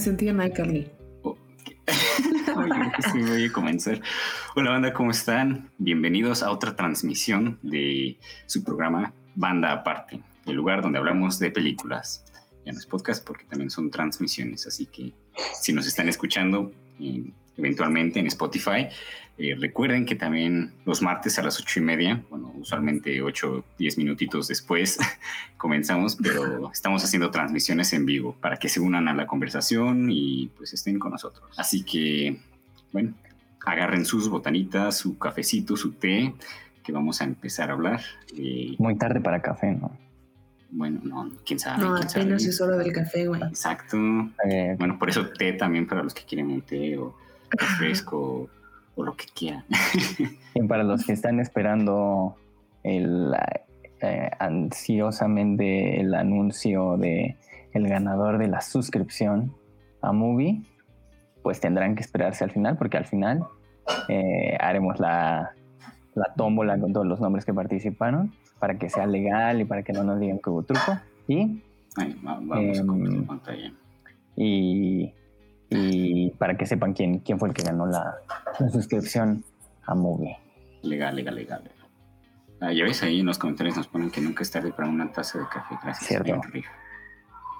sentí en sí, voy a comenzar. Hola banda, ¿cómo están? Bienvenidos a otra transmisión de su programa Banda Aparte, el lugar donde hablamos de películas. Ya no es podcast porque también son transmisiones, así que si nos están escuchando eh, eventualmente en Spotify, eh, recuerden que también los martes a las ocho y media, bueno, usualmente ocho, diez minutitos después comenzamos, pero estamos haciendo transmisiones en vivo para que se unan a la conversación y pues estén con nosotros. Así que, bueno, agarren sus botanitas, su cafecito, su té, que vamos a empezar a hablar. Eh, Muy tarde para café, ¿no? Bueno, no, quién sabe. No, apenas es hora del café, güey. Exacto. Eh, Bueno, por eso té también para los que quieren un té o refresco o lo que quieran. y para los que están esperando el, eh, ansiosamente el anuncio de el ganador de la suscripción a Movie, pues tendrán que esperarse al final, porque al final eh, haremos la, la tómbola con todos los nombres que participaron para que sea legal y para que no nos digan que hubo truco. Y va- vamos a Em, pantalla. y, y para que sepan quién, quién fue el que ganó la, la suscripción a Movie. Legal, legal, legal. Ah, ya ves ahí en los comentarios nos ponen que nunca es tarde para una taza de café. Gracias. Cierto.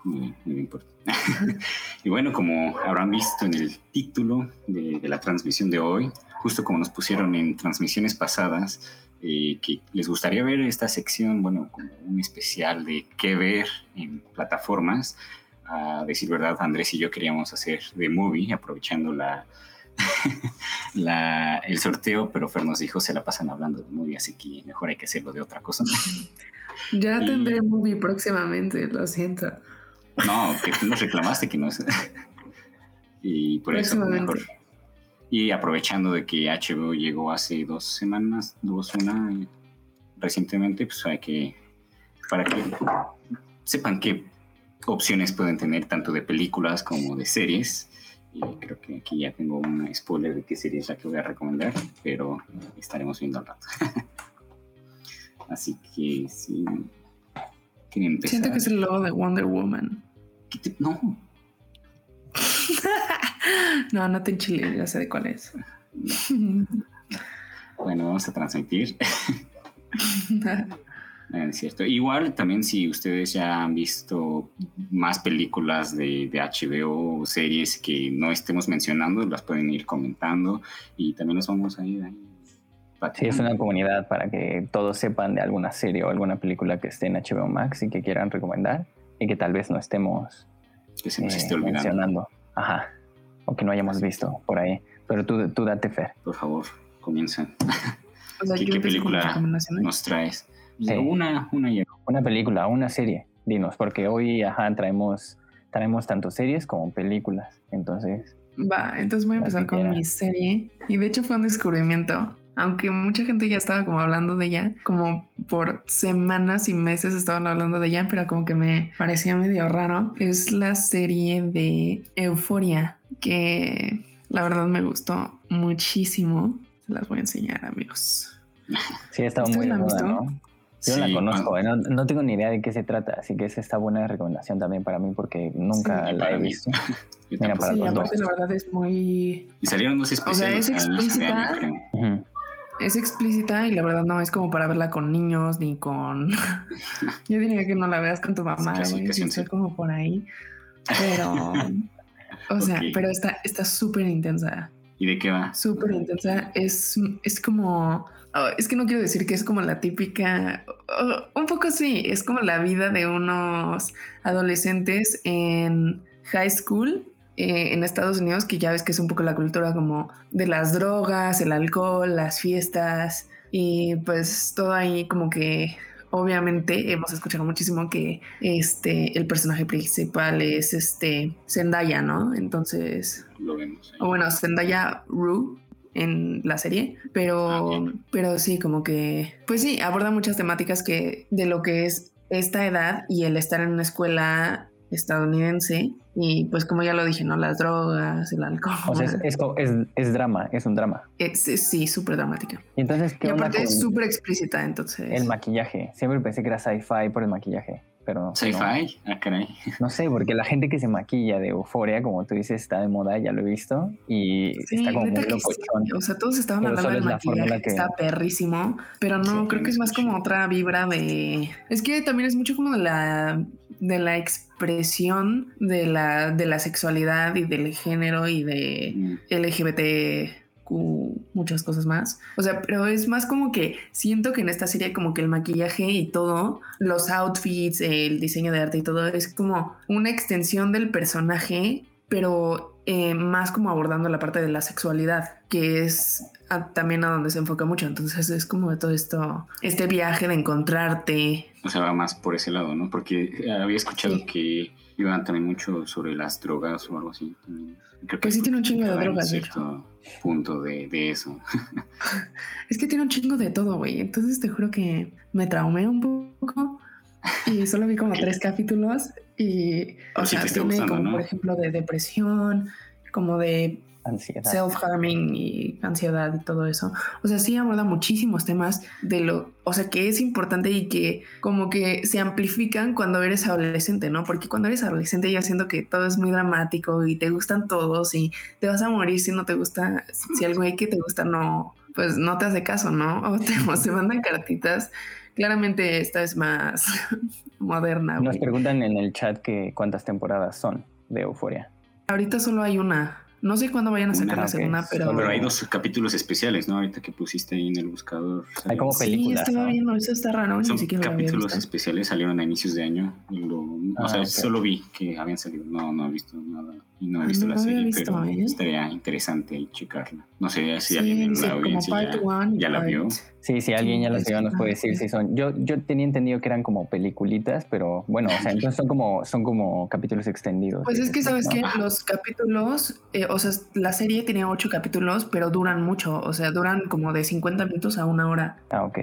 Muy, muy importante. y bueno, como habrán visto en el título de, de la transmisión de hoy, justo como nos pusieron en transmisiones pasadas, eh, que les gustaría ver esta sección, bueno, como un especial de qué ver en plataformas. A decir verdad, Andrés y yo queríamos hacer de movie, aprovechando la, la, el sorteo, pero Fer nos dijo se la pasan hablando de movie, así que mejor hay que hacerlo de otra cosa. Ya Y- tendré movie próximamente, lo siento. No, que tú nos reclamaste que no es. y por eso Próximamente. mejor. Y aprovechando de que HBO llegó hace dos semanas, dos, una, recientemente, pues hay que. para que sepan qué opciones pueden tener tanto de películas como de series. Y creo que aquí ya tengo una spoiler de qué serie es la que voy a recomendar, pero estaremos viendo al rato. Así que sí. ¿Quieren empezar? Siento que es el logo de Wonder Woman. ¿Qué te- No, No, no te enchiles, ya sé de cuál es. Bueno, vamos a transmitir. Es cierto. Igual también si ustedes ya han visto más películas de, de HBO o series que no estemos mencionando, las pueden ir comentando y también los vamos a ir ahí. Sí, es una comunidad para que todos sepan de alguna serie o alguna película que esté en HBO Max y que quieran recomendar y que tal vez no estemos que se nos eh, esté olvidando. mencionando. Ajá. O que no hayamos visto por ahí. Pero tú, tú date Fer. Por favor, comienzan. O sea, ¿Qué, qué las película nos traes? Sí. Una, una. Una película, una serie, dinos, porque hoy ajá, traemos, traemos tanto series como películas. Entonces, Va, entonces voy a empezar con mi serie. Y de hecho fue un descubrimiento. Aunque mucha gente ya estaba como hablando de ella, como por semanas y meses estaban hablando de ella, pero como que me parecía medio raro. Es la serie de Euforia, que la verdad me gustó muchísimo. Se las voy a enseñar, amigos. sí, ha estado ¿Ustedes muy la de han moda, visto? ¿no? Yo Sí, la conozco, eh, no, no tengo ni idea de qué se trata, así que esa está buena recomendación también para mí porque nunca Sí, la he mí. visto. Mira, para Sí, aparte dos. la verdad es muy Y salieron dos especiales. es al inicio de año, explícita. Es explícita y la verdad no es como para verla con niños ni con. Yo diría que no la veas con tu mamá, güey, clasificación, si sí. como por ahí. Pero. O sea, pero está está súper intensa. ¿Y de qué va? Súper intensa. Es, es como. Oh, es que no quiero decir que es como la típica. oh, un poco sí. Es como la vida de unos adolescentes en high school eh, en Estados Unidos, que ya ves que es un poco la cultura como de las drogas, el alcohol, las fiestas y pues todo ahí como que obviamente hemos escuchado muchísimo que este el personaje principal es este Zendaya, ¿no? Entonces, Lo vemos. ahí. o bueno, Zendaya Rue en la serie, pero, Ah, pero sí, como que, pues sí, aborda muchas temáticas que de lo que es esta edad y el estar en una escuela estadounidense y pues como ya lo dije, ¿no? Las drogas, el alcohol. O sea, es, es, co- es- es drama, es un drama. Sí, súper dramática. Y entonces, ¿qué Y aparte es súper explícita, entonces. el maquillaje? Siempre pensé que era sci-fi por el maquillaje, pero... Sci-fi, ah, caray. No sé, porque la gente que se maquilla de euforia, como tú dices, está de moda, ya lo he visto, y está como muy locochón. O sea, todos estaban hablando del maquillaje, que está perrísimo, pero no, creo que es más como otra vibra de... Es que también es mucho como de la, de la expresión de la, de la sexualidad y del género y de mm. LGBT muchas cosas más. O sea, pero es más como que siento que en esta serie como que el maquillaje y todo, los outfits, el diseño de arte y todo es como una extensión del personaje, pero eh, más como abordando la parte de la sexualidad, que es también a donde se enfoca mucho. Entonces es como de todo esto, este viaje de encontrarte. O sea, va más por ese lado, ¿no? Porque había escuchado que iban también mucho sobre las drogas o algo así. Creo que pues sí tiene un chingo de drogas, punto de, de eso. es que tiene un chingo de todo, güey. Entonces te juro que me traumé un poco y solo vi como tres capítulos y, o sea, tiene como, por ejemplo, de depresión, como de ansiedad. Self-harming y ansiedad y todo eso. O sea, sí aborda muchísimos temas de lo, o sea, que es importante y que como que se amplifican cuando eres adolescente, ¿no? Porque cuando eres adolescente ya siento que todo es muy dramático y te gustan todos y te vas a morir si no te gusta, si algo hay que te gusta no, pues no te hace caso, ¿no? O te, o mandan cartitas. Claramente esta es más moderna. Nos preguntan en el chat que cuántas temporadas son de Euforia. Ahorita solo hay una. No sé cuándo vayan a sacar la segunda, pero. Pero hay dos capítulos especiales, ¿no? Ahorita que pusiste ahí en el buscador. Hay como películas. Sí, estaba viendo, eso está raro. Son capítulos especiales, salieron a inicios de año. o sea, ah, solo vi que habían salido. No, no he visto nada. Y no he visto la serie, pero ¿eh? estaría interesante checarla. No sé si alguien en la audiencia ya, ya la vio. Sí, si alguien ya las vio nos puede decir si son. Yo, yo tenía entendido que eran como peliculitas, pero bueno, o sea, entonces son como, son como capítulos extendidos. Pues es que sabes que los capítulos, eh, o sea, la serie tiene ocho capítulos, pero duran mucho, o sea, duran como de 50 minutos a una hora. Ah, ok.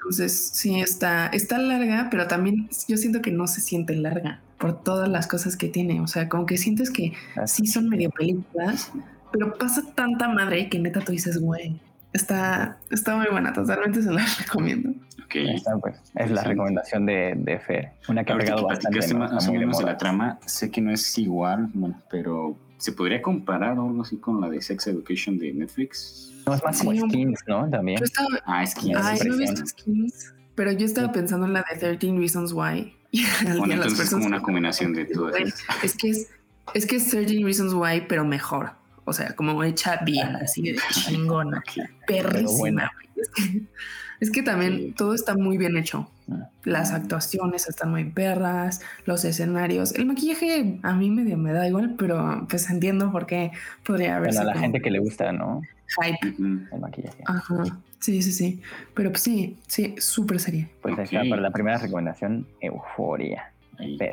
Entonces, sí, está, está larga, pero también yo siento que no se siente larga por todas las cosas que tiene. O sea, como que sientes que sí son medio películas, pero pasa tanta madre que neta tú dices, güey, Está, está muy buena, totalmente se la recomiendo. Okay. Pues, es la recomendación de, de Fer. Una que ha pegado bastante. Más o menos de la trama, sé que no es igual, bueno, pero ¿se podría comparar algo así con la de Sex Education de Netflix? No, es más como skins, ¿no? También. ah, skins. Ay, no he visto skins. Pero yo estaba pensando en la de 13 Reasons Why. bueno, entonces es como una combinación de todas. Es que es, es que es 13 Reasons Why, pero mejor o sea, como hecha bien, así de chingona, perrísima. Es que, también todo está muy bien hecho. Ah. Las actuaciones están muy perras, los escenarios, el maquillaje a mí medio me da igual, pero pues entiendo por qué podría haber. Bueno, a la gente que le gusta, ¿no? Hype. El maquillaje. Ajá. Sí, sí, sí. Pero pues sí, sí, súper serie. Pues ahí está para la primera recomendación, Euforia.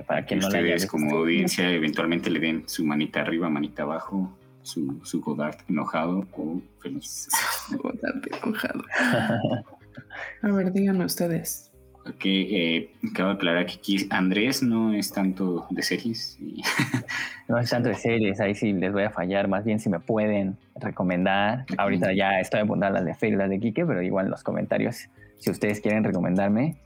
para quien no la haya como audiencia eventualmente le den su manita arriba, manita abajo su, su Godard enojado o feliz. Godard enojado. A ver, díganme ustedes. Ok, eh, aclarar que aquí Andrés no es tanto de series. no es tanto de series, ahí sí les voy a fallar. Más bien si me pueden recomendar. Ahorita ya estoy apuntando las de Fer y las de Kike, pero igual en los comentarios, si ustedes quieren recomendarme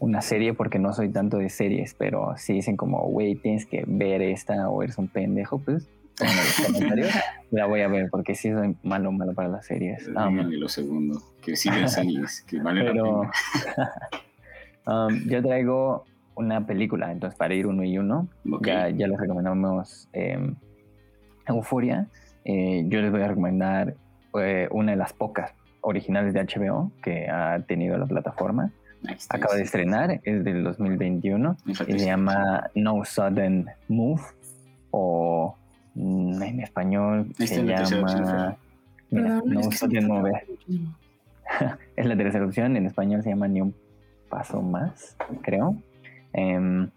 una serie, porque no soy tanto de series, pero si dicen como, güey, tienes que ver esta o eres un pendejo, pues en los comentarios, la voy a ver porque sí soy malo, malo para las series. Y lo segundo, que sí series, que vale pero, la pena. um, yo traigo una película, entonces para ir uno y uno, ya, ya les recomendamos eh, Euforia. Eh, yo les voy a recomendar eh, una de las pocas originales de HBO que ha tenido la plataforma. Acaba de estrenar, es del 2021 y se llama No Sudden Move o Mm, en español se llama. Mira, no es, es la tercera opción. En español se llama Ni un paso más, creo. Em,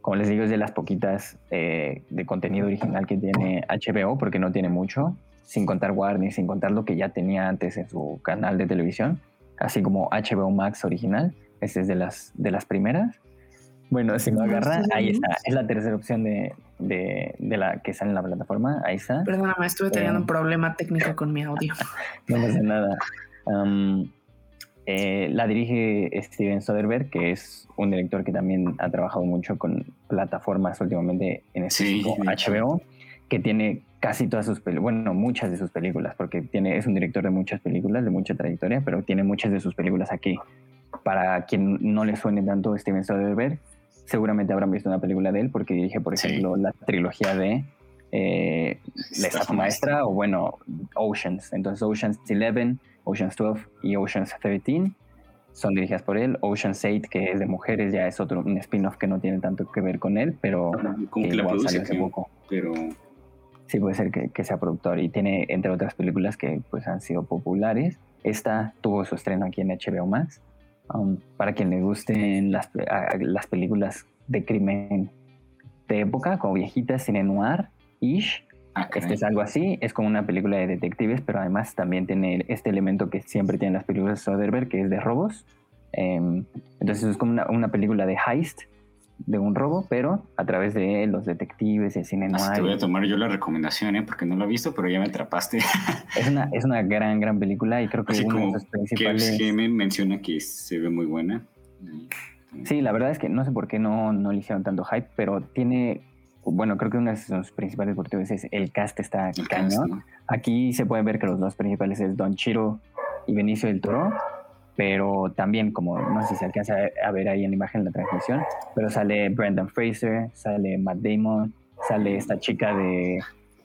como les digo, es de las poquitas eh, de contenido original que tiene HBO, porque no tiene mucho, sin contar Warner, sin contar lo que ya tenía antes en su canal de televisión, así como HBO Max original. Esta es de las, de las primeras. Bueno, si no agarra, ahí está. Es la tercera opción de, de, de, la que sale en la plataforma. Ahí está. Perdóname, estuve teniendo un problema técnico con mi audio. no pasa nada. Eh, la dirige Steven Soderbergh, que es un director que también ha trabajado mucho con plataformas últimamente, en específico HBO, que tiene casi todas sus películas, bueno, muchas de sus películas, porque tiene, es un director de muchas películas, de mucha trayectoria, pero tiene muchas de sus películas aquí. Para quien no le suene tanto Steven Soderbergh, seguramente habrán visto una película de él, porque dirige, por ejemplo, la trilogía de eh, La Estafa Maestra o, bueno, Oceans. Entonces, Oceans 11, Oceans 12 y Oceans 13 son dirigidas por él. Oceans 8, que es de mujeres, ya es otro un spin-off que no tiene tanto que ver con él, pero que, igual salió hace poco. Pero sí puede ser que, sea productor y tiene entre otras películas que pues han sido populares. Esta tuvo su estreno aquí en HBO Max. Um, para quien le gusten las, las películas de crimen de época, como viejitas, cine noir, ish, Ah, este es algo así, es como una película de detectives, pero además también tiene este elemento que siempre tienen las películas de Soderbergh, que es de robos. Em, entonces es como una, película de heist, de un robo, pero a través de los detectives, el cine noir. te voy a tomar yo la recomendación, ¿eh? porque no lo he visto, pero ya me atrapaste. es, una, es una gran, gran película y creo que uno de los principales... Que me menciona que se ve muy buena. Sí, la verdad es que no sé por qué no, no le hicieron tanto hype, pero tiene bueno, creo que uno de sus principales virtudes es el cast está cañón. Aquí se puede ver que los dos principales es Don Chiro y Benicio del Toro, pero también, como no sé si se alcanza a ver ahí en la imagen la transmisión, pero sale Brendan Fraser, sale Matt Damon, sale esta chica de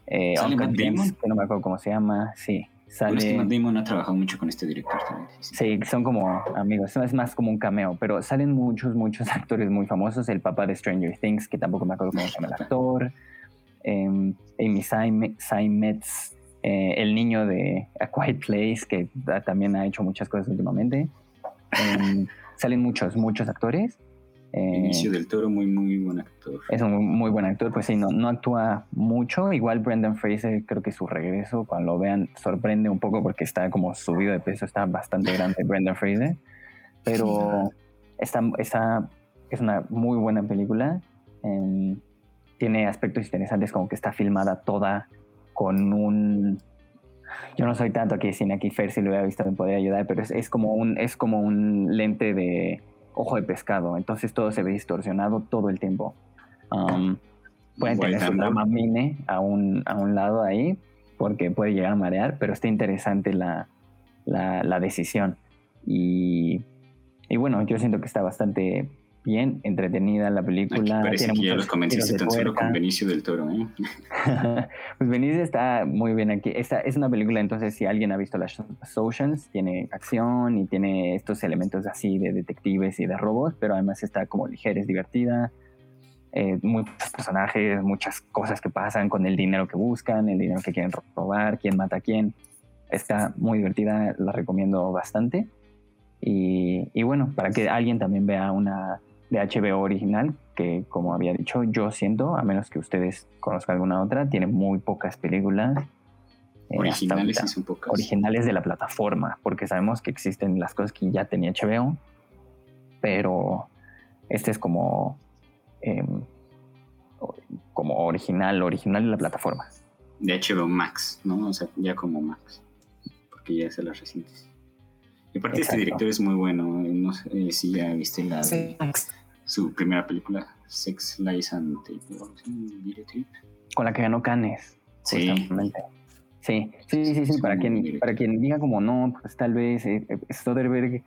eh, que no me acuerdo cómo se llama, sí. Sale... Matt Damon ha trabajado mucho con este director también. Sí. son como amigos, es más como un cameo, pero salen muchos, muchos actores muy famosos. El papá de Stranger Things, que tampoco me acuerdo cómo se llama el actor. Em, Amy Seimetz, eh, el niño de A Quiet Place, que también ha hecho muchas cosas últimamente. Em, salen muchos, muchos actores. Inicio eh, del Toro, muy, muy buen actor. Es un muy buen actor, pues sí, no, no actúa mucho. Igual Brendan Fraser, creo que su regreso, cuando lo vean, sorprende un poco porque está como subido de peso, está bastante grande Brendan Fraser. Pero esta, esta es una muy buena película. Em, tiene aspectos interesantes como que está filmada toda con un yo no soy tanto aquí cine aquí Fer si lo hubiera visto me podría ayudar pero es, es, como un es como un lente de ojo de pescado, entonces todo se ve distorsionado todo el tiempo. Um, pueden tener su drama mine a un, a un lado ahí, porque puede llegar a marear, pero está interesante la, la, decisión. Y, y, bueno, yo siento que está bastante bien entretenida la película. parece que ya los convenciste tan solo con Benicio del Toro. ¿eh? pues Benicio está muy bien aquí. Esta es una película, entonces, si alguien ha visto las Oceans, tiene acción y tiene estos elementos así de detectives y de robos, pero además está como ligera, es divertida. Eh, muchos personajes, muchas cosas que pasan con el dinero que buscan, el dinero que quieren robar, quién mata a quién. Está muy divertida, la recomiendo bastante. Y, y bueno, para que alguien también vea una de HBO original, que como había dicho, yo siento, a menos que ustedes conozcan alguna otra, tiene muy pocas películas. Eh, originales pocas. Originales de la plataforma, porque sabemos que existen las cosas que ya tenía HBO, pero este es como, em, como original, original de la plataforma. De HBO Max, ¿no? O sea, ya como Max, porque ya es de las recientes. Y aparte este director es muy bueno, no sé si ya viste la su primera película, Sex, Lies and Tape, Con la que ganó Cannes. Sí. Sí, sí, sí, sí, para quien, para quien diga como no, pues tal vez eh, eh, Soderbergh,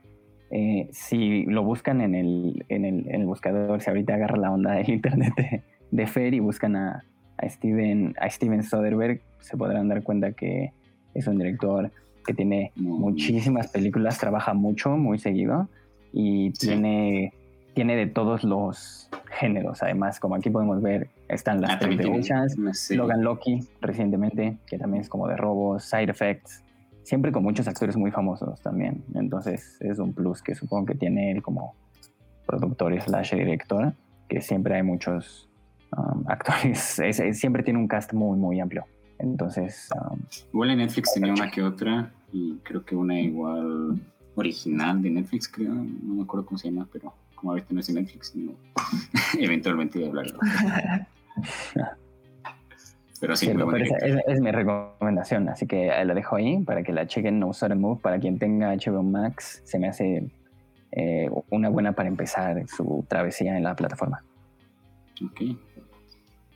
eh, si lo buscan en el, en, el, en el buscador, si ahorita agarra la onda del internet de, de Fer y buscan a, a, Steven, a Steven Soderbergh, se podrán dar cuenta que es un director que tiene muchísimas películas, trabaja mucho, muy seguido y tiene tiene de todos los géneros. Además, como aquí podemos ver, están las ah, de Logan Loki recientemente, que también es como de robos, Side Effects, siempre con muchos actores muy famosos también. Entonces es un plus que supongo que tiene él como productor y slash director, que siempre hay muchos um, actores, siempre tiene un cast muy, muy amplio. Entonces... Um, igual en Netflix tenía una que otra, y creo que una igual original de Netflix, creo, no me acuerdo cómo se llama, pero como no es en Netflix, eventualmente voy a hablarlo. Pero sí, muy pero es, es mi recomendación, así que la dejo ahí para que la chequen. No Sudden Move para quien tenga HBO Max, se me hace eh, una buena para empezar su travesía en la plataforma. Ok.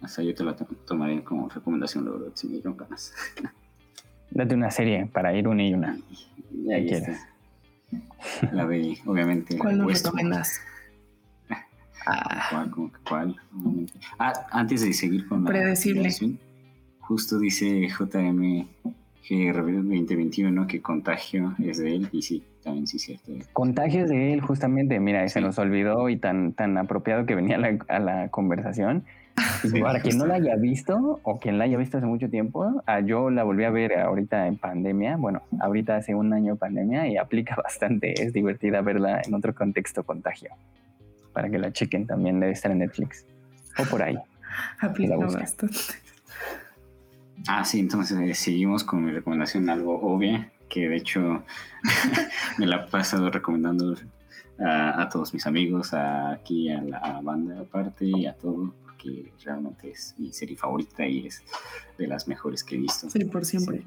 Hasta yo te la to- tomaré como recomendación, luego, si me dieron ganas. Date una serie para ir una y una. Y ahí está. La de, obviamente, ¿Cuál nos recomiendas? Ah, ¿Cuál? ¿Cómo que cuál? Ah, antes de seguir con la Predecible. justo dice JMGR 2021 que contagio es de él, y sí, también sí es cierto. Contagios de él, justamente, mira, se Sí. nos olvidó y tan, tan apropiado que venía la, a la conversación. Sí, para quien no la haya visto o quien la haya visto hace mucho tiempo, ah, yo la volví a ver ahorita en pandemia, bueno, ahorita hace un año pandemia y aplica bastante, es divertida verla en otro contexto contagio. Para que la chequen también, debe estar en Netflix o por ahí. aplica bastante. Ah, sí, entonces eh, seguimos con mi recomendación algo obvia, que de hecho me la he pasado recomendando a, a todos mis amigos, a- aquí a la a banda aparte y a todo, porque realmente es mi serie favorita y es de las mejores que he visto. Sí, por siempre.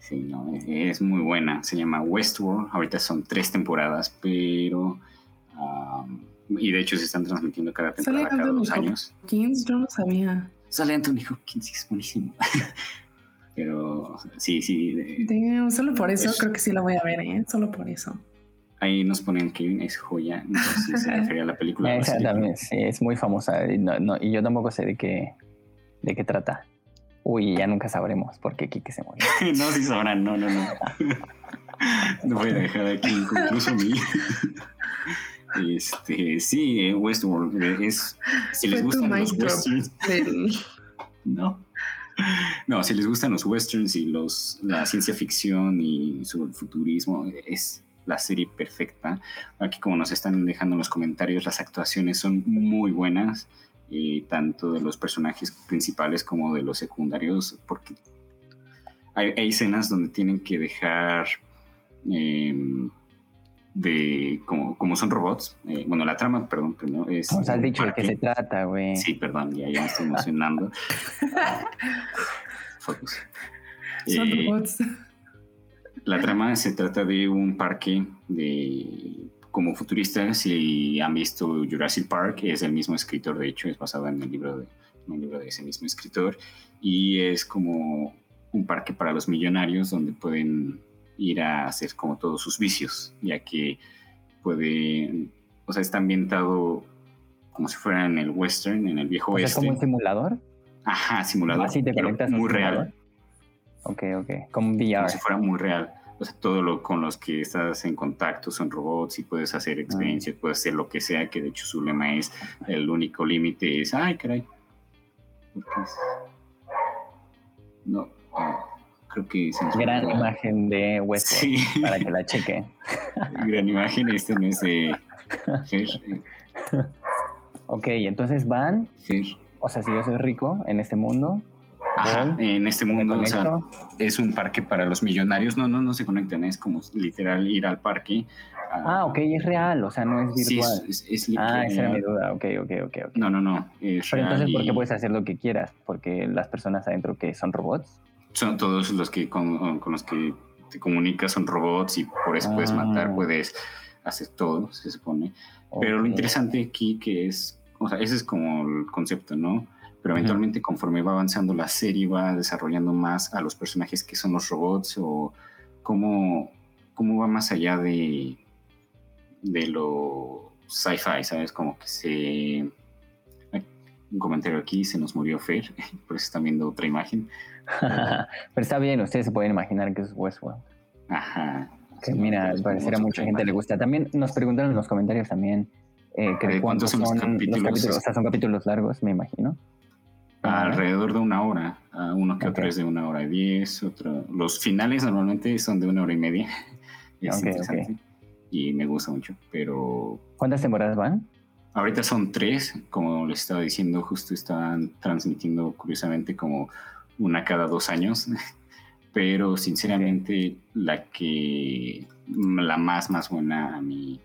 Sí, no, es muy buena. Se llama Westworld. Ahorita son tres temporadas, pero. um, y de hecho se están transmitiendo cada temporada cada Anthony dos años. Hopkins, yo no sabía. Sale Anthony Hopkins, es buenísimo. pero sí, sí. de- solo por eso Es- creo que sí la voy a ver, ¿eh? Solo por eso. Ahí nos ponen que es joya. Entonces se refería a la película. Esa también, sí, es muy famosa y, no- no- y yo tampoco sé de qué, de qué trata. Uy, ya nunca sabremos por qué Kike se murió. no, sí sabrán, no, no, no. No voy a dejar aquí incluso mi. Este, sí, Westworld eh, es. Si les gustan los westerns. Del- No. No, si les gustan los westerns y los, la ciencia ficción y su futurismo, es la serie perfecta. Aquí como nos están dejando en los comentarios, las actuaciones son muy buenas, eh, tanto de los personajes principales como de los secundarios, porque hay, hay escenas donde tienen que dejar em, de como, como son robots. eh, bueno, la trama, perdón, primero es. Nos has dicho de qué se trata, güey. Sí, perdón, ya, ya me estoy emocionando. Focus. Son Eh, robots. La trama se trata de un parque de como futurista. Si han visto Jurassic Park, es el mismo escritor, de hecho, es basado en el libro de, un libro de ese mismo escritor. Y es como un parque para los millonarios donde pueden ir a hacer como todos sus vicios, ya que pueden, o sea, está ambientado como si fuera en el western, en el viejo O sea, es oeste. como un simulador. Ajá, simulador. Así te conectas muy real. Ok, ok. Como VR. como si fuera muy real. O sea, todo lo con los que estás en contacto son robots y puedes hacer Ah. experiencias, puedes hacer lo que sea, que de hecho su lema es el único límite es, ay, caray. No, creo que se Gran imagen de Westworld Sí, para que la cheque. gran imagen. Este no es de Ok, entonces van, Fer. o sea, si yo soy rico en este mundo, Ajá, en este mundo, o sea, es un parque para los millonarios. No, no, no se conectan, es como literal ir al parque. Ah, ok, es real, o sea, no es Sí, virtual. es, es- es ah, esa era mi literal. duda. Ok, ok, ok, ok. No, no, no. es Pero real entonces, ¿por qué puedes hacer lo que quieras? Porque las personas adentro que son robots. son todos los que con, con los que te comunicas son robots y por eso puedes Ah. matar, puedes hacer todo, se supone. Pero lo interesante aquí que es, o sea, ese es como el concepto, ¿no? Pero eventualmente conforme va avanzando la serie va desarrollando más a los personajes que son los robots o cómo, cómo va más allá de, de lo sci-fi, ¿sabes? Como que se... Un comentario aquí, se nos murió Fer, por eso están viendo otra imagen. Pero está bien, ustedes se pueden imaginar que es Westworld. Ajá. Que mira, al parecer a mucha gente le gusta. También nos preguntaron en los comentarios también eh, que ¿De de cuántos cuántos son son los los capítulos? capítulos. O sea, son capítulos largos, me imagino. Alrededor de una hora. Uno que otro Ok. es de una hora y diez, otro. Los finales normalmente son de una hora y media. Es interesante. Y me gusta mucho. Pero ¿Cuántas temporadas van? ahorita son tres. Como les estaba diciendo, justo estaban transmitiendo curiosamente como una cada dos años. Pero sinceramente, la que. La más, más buena, a mi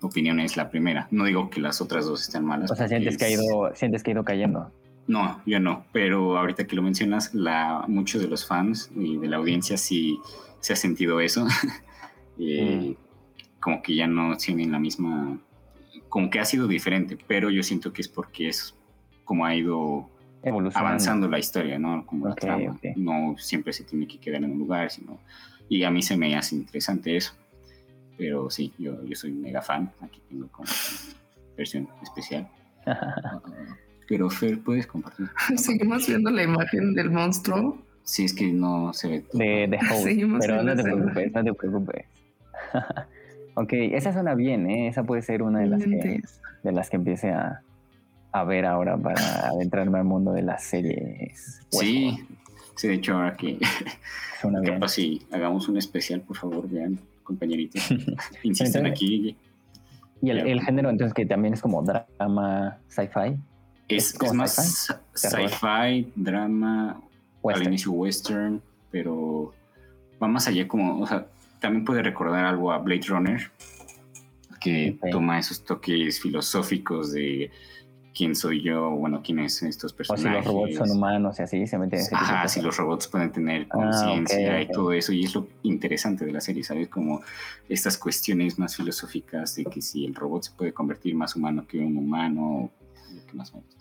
opinión, es la primera. No digo que las otras dos estén malas. O sea, sientes que ha ido, sientes que ha ido cayendo. No, yo no, pero ahorita que lo mencionas, la, muchos de los fans y de la audiencia sí se ha sentido eso. Eh, mm. Como que ya no tienen la misma, como que ha sido diferente, pero yo siento que es porque es como ha ido avanzando la historia, ¿no? Como la trama. No siempre se tiene que quedar en un lugar, sino... Y a mí se me hace interesante eso. Pero sí, yo, yo soy mega fan. Aquí tengo como versión especial. Pero Fer, ¿puedes compartir? Seguimos viendo la imagen del monstruo. Sí, es que no se ve. De, de pero no te preocupes, no te preocupes. ok, esa suena bien, ¿eh? Esa puede ser una de las que, de las que empiece a, a ver ahora para adentrarme al mundo de las series. Sí, sí, de hecho ahora que suena bien. Capaz si hagamos un especial, por favor, vean, compañeritos. Insisten aquí. Y el, el, género entonces que también es como drama, sci-fi. Es, más sci-fi, drama, al inicio western, pero va más allá como, o sea, también puede recordar algo a Blade Runner, que toma esos toques filosóficos de quién soy yo, bueno, quiénes son estos personajes. O si los robots son humanos y así se meten en ese Ajá, si los robots pueden tener ah, conciencia y todo eso, y es lo interesante de la serie, ¿sabes? Como estas cuestiones más filosóficas de que si el robot se puede convertir más humano que un humano, más o menos.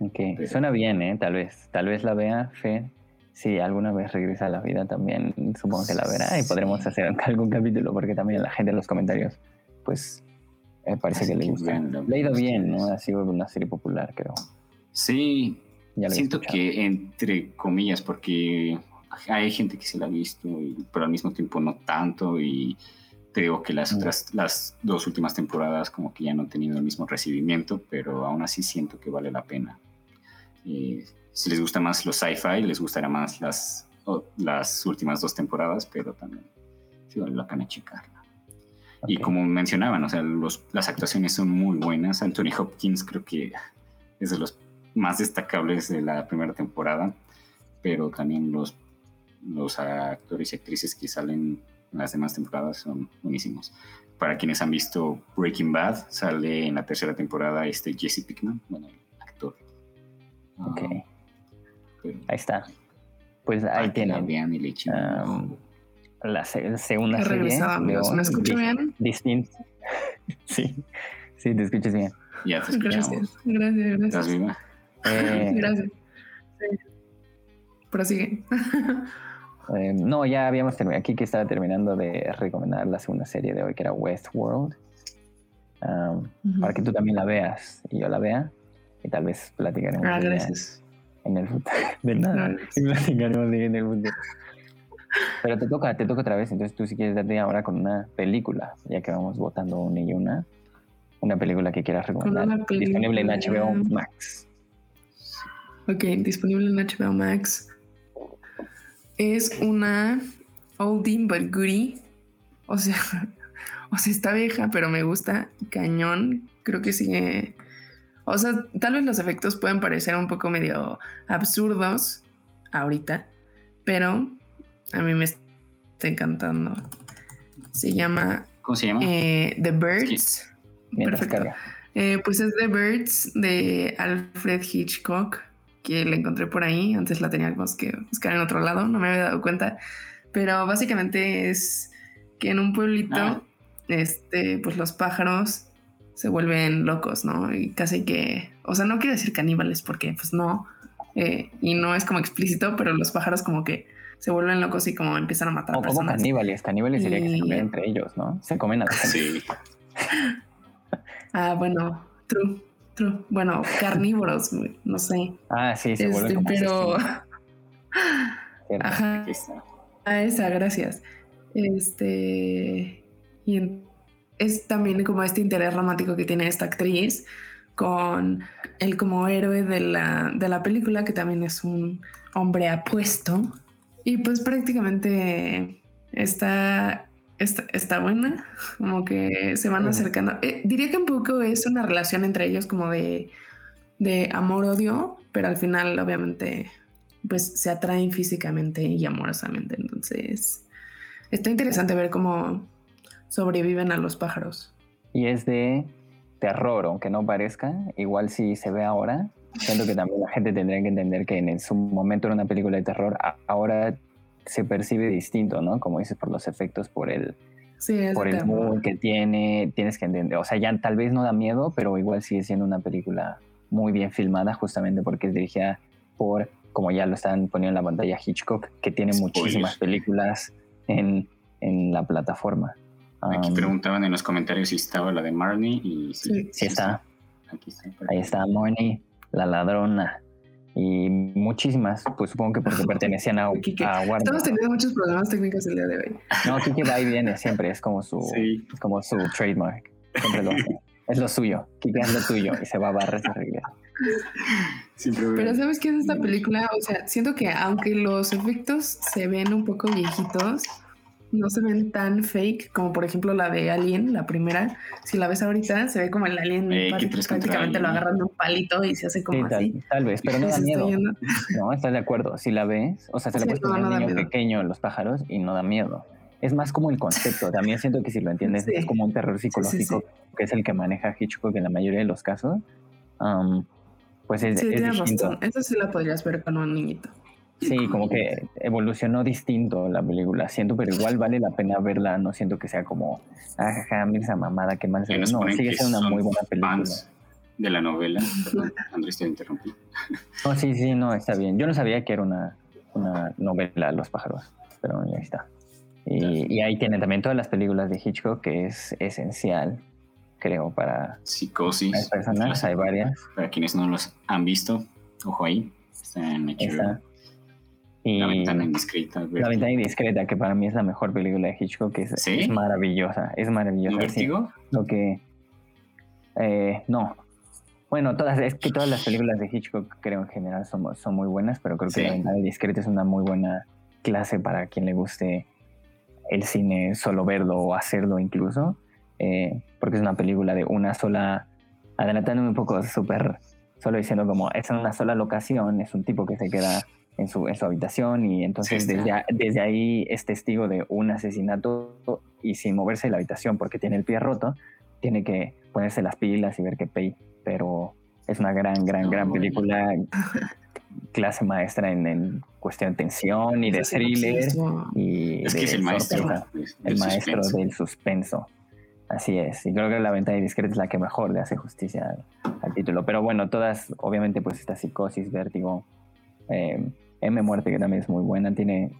Ok, suena bien, ¿eh? Tal vez, tal vez la vea, Fe. Si alguna vez regresa a la vida también, supongo que la verá y podremos hacer algún capítulo porque también la gente en los comentarios, pues, me parece que, le gusta. Le ha ido bien, ¿no? Ha sido una serie popular, creo. Sí, siento que entre comillas, porque hay gente que se la ha visto, pero al mismo tiempo no tanto y te digo que las otras, las dos últimas temporadas como que ya no han tenido el mismo recibimiento, pero aún así siento que vale la pena. Eh, si les gusta más los sci-fi, les gustará más las, las últimas dos temporadas, pero también sí vale la pena checarla. Y como mencionaban, o sea, los, las actuaciones son muy buenas. Anthony Hopkins creo que es de los más destacables de la primera temporada, pero también los, los actores y actrices que salen las demás temporadas son buenísimos. Para quienes han visto Breaking Bad, sale en la tercera temporada este Jesse Pickman, bueno, el actor. Ok. ahí está. Pues ahí tienen. Um, la, segunda serie. amigos. ¿Me escucho bien? Distinto. sí, sí, te escuchas bien. Ya te escuchamos. Gracias, gracias, gracias. ¿Estás viva? Eh, gracias. Sí. Prosigue. Eh, no, ya habíamos terminado. Aquí que estaba terminando de recomendar la segunda serie de hoy, que era Westworld. Para que tú también la veas y yo la vea. Y tal vez platicaremos ah, gracias. en el futuro. De nada. Y platicaremos en el futuro. Pero te toca, te toca otra vez. Entonces tú si quieres darte ahora con una película, ya que vamos votando una y una. Una película que quieras recomendar. Disponible en HBO Max. Ok, disponible en HBO Max. Es una oldie but goodie. O sea, o sea, está vieja, pero me gusta cañón. Creo que sigue. O sea, tal vez los efectos pueden parecer un poco medio absurdos ahorita, pero a mí me está encantando. Se llama. ¿Cómo se llama? Eh, The Birds. Perfecto. Eh, pues es The Birds de Alfred Hitchcock que la encontré por ahí. Antes la teníamos que buscar en otro lado, no me había dado cuenta. Pero básicamente es que en un pueblito, ah. este, pues los pájaros se vuelven locos, ¿no? Y casi que, o sea, no quiero decir caníbales porque pues no, eh, y no es como explícito, pero los pájaros como que se vuelven locos y como empiezan a matar. O como caníbales, caníbales sería que se comen entre ellos, ¿no? Se comen a la Sí. ah, bueno, true. Bueno, carnívoros, no sé. Ah, sí, se este, Pero. Ajá. A esa, gracias. Este. Y es también como este interés romántico que tiene esta actriz con el como héroe de la, de la película, que también es un hombre apuesto. Y pues prácticamente está está, buena, como que se van acercando. Eh, diría que un poco es una relación entre ellos como de, de amor-odio, pero al final obviamente pues se atraen físicamente y amorosamente. Entonces está interesante ver cómo sobreviven a los pájaros. Y es de terror, aunque no parezca, igual si se ve ahora, siento que también la gente tendría que entender que en su momento era una película de terror, ahora se percibe distinto, ¿no? Como dices, por los efectos, por el, por el mood que tiene, tienes que entender, o sea, ya tal vez no da miedo, pero igual sigue siendo una película muy bien filmada justamente porque es dirigida por, como ya lo están poniendo en la pantalla, Hitchcock, que tiene muchísimas películas en, en la plataforma. Aquí preguntaban en los comentarios si estaba la de Marnie y sí, sí, está. Ahí está Marnie, la ladrona. Y muchísimas, pues supongo que porque pertenecían a, a Warner. Estamos teniendo muchos problemas técnicos el día de hoy. No, Kike va y viene siempre, es como su, es como su trademark. Siempre lo hace. Es lo suyo. Kike es lo tuyo y se va a barrer y regresa. Pero ¿sabes qué es esta película? O sea, siento que aunque los efectos se ven un poco viejitos, no se ven tan fake como por ejemplo la de Alien, la primera. Si la ves ahorita, se ve como el Alien eh, prácticamente lo agarran de un palito y se hace como así. Tal, vez, pero no da miedo. No, estás de acuerdo. Si la ves, o sea, se le puede poner un niño pequeño los pájaros y no da miedo. Es más como el concepto. También siento que si lo entiendes, es como un terror psicológico, que es el que maneja Hitchcock en la mayoría de los casos. pues es, sí, tienes razón. Eso sí la podrías ver con un niñito. Sí, como que evolucionó distinto la película. Siento, pero igual vale la pena verla. No siento que sea como, ah, jaja, mira esa mamada, qué mal se ve. No, sigue siendo una muy buena película. de la novela. Perdón, Andrés, te interrumpí. No, sí, sí, no, está bien. Yo no sabía que era una, una novela, Los pájaros, pero ya está. Y, y ahí tiene también todas las películas de Hitchcock, que es esencial, creo, para Psicosis. Las personas. Hay varias. Para quienes no los han visto, ojo ahí. Está en La ventana indiscreta. La ventana indiscreta, que para mí es la mejor película de Hitchcock, que es, maravillosa, es maravillosa. ¿No Lo que... Eh, no. Bueno, todas, es que todas las películas de Hitchcock creo en general son, son muy buenas, pero creo que La ventana indiscreta es una muy buena clase para quien le guste el cine, solo verlo o hacerlo incluso, eh, porque es una película de una sola, adelantándome un poco súper, solo diciendo como es en una sola locación, es un tipo que se queda en su, en su habitación y entonces desde, desde ahí es testigo de un asesinato y sin moverse de la habitación porque tiene el pie roto, tiene que ponerse las pilas y ver qué pay. Pero es una gran, gran, gran película, clase maestra en, cuestión de tensión y de thriller. Y es que es el maestro. el maestro del suspenso. Así es, y creo que La Ventana Discreta es la que mejor le hace justicia al, título. Pero bueno, todas, obviamente, pues esta psicosis, vértigo, eh, M Muerte, que también es muy buena. Tiene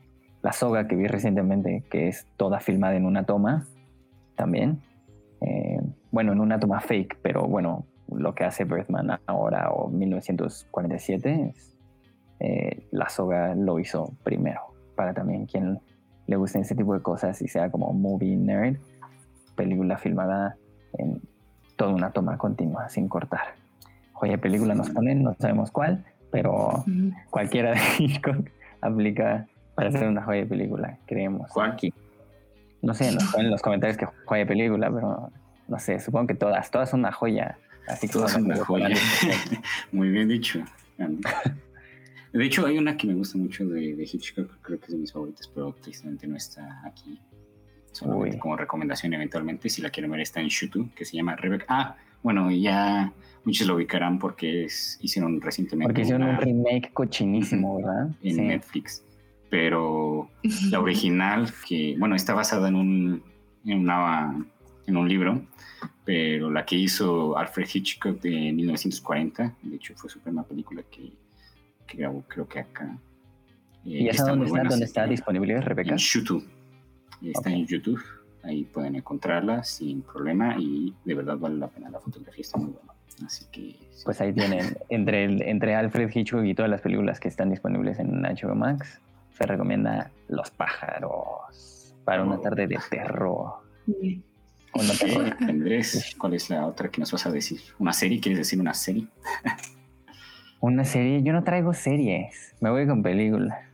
La Soga, que vi recientemente, que es toda filmada en una toma también. Eh, bueno, en una toma fake, pero bueno, lo que hace Berthman ahora o 1947 es, eh, La Soga lo hizo primero. Para también quien le guste ese tipo de cosas y sea como movie nerd, película filmada en toda una toma continua, sin cortar. Joya película nos ponen, no sabemos cuál, pero cualquiera de Hitchcock aplica para hacer una joya de película, creemos. Aquí. No sé, nos ponen en los comentarios que joya de película, pero no sé, supongo que todas, todas son una joya. Así que todas son una joya. Muy bien dicho. De hecho, hay una que me gusta mucho de, de, Hitchcock, creo que es de mis favoritas, pero tristemente no está aquí. Solamente como recomendación eventualmente, si la quieren ver está en YouTube, que se llama Rebecca. Ah, bueno, ya muchos lo ubicarán porque hicieron recientemente. Porque hicieron un remake cochinísimo, ¿verdad? En Netflix. Pero la original, que, bueno, está basada en un, en, una, en un libro, pero la que hizo Alfred Hitchcock de 1940, de hecho fue su primera película que, que grabó, creo que acá. ¿Y esa dónde está, dónde está disponible, Rebeca? En YouTube. Está en YouTube. Ahí pueden encontrarla sin problema y de verdad vale la pena. La fotografía está muy buena. Así que. Pues ahí tienen, entre, el, entre Alfred Hitchcock y todas las películas que están disponibles en HBO Max, se recomienda Los pájaros para una oh. tarde de terror. Andrés, ¿cuál es la otra que nos vas a decir? ¿Una serie? ¿Quieres decir una serie? una serie, yo no traigo series, me voy con películas.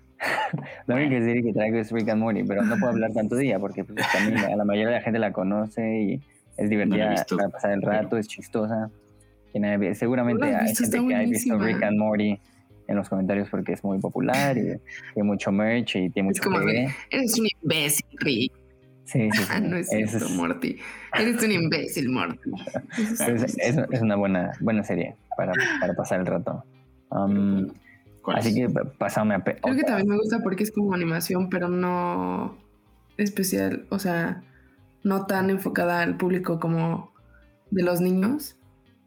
La única serie que traigo es Rick and Morty, pero no puedo hablar tanto de ella porque pues, también la, la mayoría de la gente la conoce y es divertida para pasar el rato, es chistosa seguramente hay gente que ha visto Rick and Morty en los comentarios porque es muy popular y tiene mucho merch y tiene mucho es como eres un imbécil, Rick. Sí, sí, Ah, no es cierto, Morty. Eres un imbécil, Morty. Es, es- es una buena, buena serie para, para pasar el rato. Um, ¿Cuál así es? que pasame a... Creo que también me gusta porque es como animación, pero no especial, o sea, no tan enfocada al público como de los niños.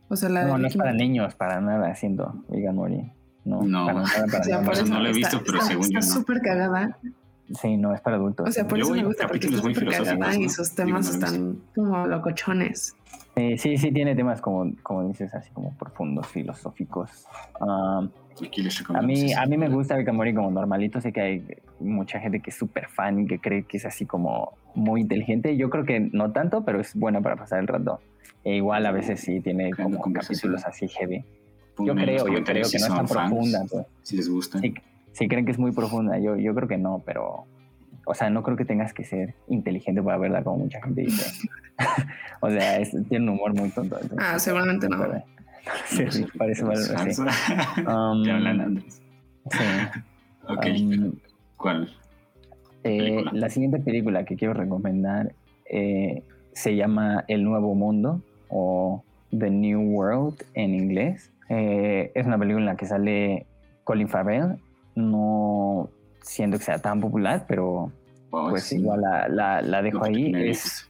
O sea, la de No, no es para niños, para nada, siento, Rick and Morty. No, No. para nada, para O sea, nada. por Eso no lo he está- visto, pero está- según yo Está no. súper cagada. Sí, no, es para adultos. O sea, por Luego eso me gusta porque está muy súper cagada y ¿no? sus Digo, temas no lo he están como locochones. Eh, sí, sí, tiene temas como, como dices, así como profundos, filosóficos. Um, a mí, a mí me gusta Morty como normalito. Sé que hay mucha gente que es súper fan y que cree que es así como muy inteligente. Yo creo que no tanto, pero es buena para pasar el rato. E igual a veces sí tiene como capítulos así heavy. Yo creo, yo creo que no es tan profunda. pues. Si les gusta. Sí, sí creen que es muy profunda. Yo, yo creo que no, pero. O sea, no creo que tengas que ser inteligente para verla como mucha gente dice. o sea, es- tiene un humor muy tonto. entonces, Ah, seguramente no. Sí, sí, parece mal. Sí. fans. Um, Te hablan, Andrés. sí. Ok. Um, ¿Cuál? eh, la siguiente película que quiero recomendar eh, se llama El Nuevo Mundo o The New World en inglés. Eh, es una película en la que sale Colin Farrell. No siento que sea tan popular, pero Pues sí. igual la, la- la dejo ahí. Es,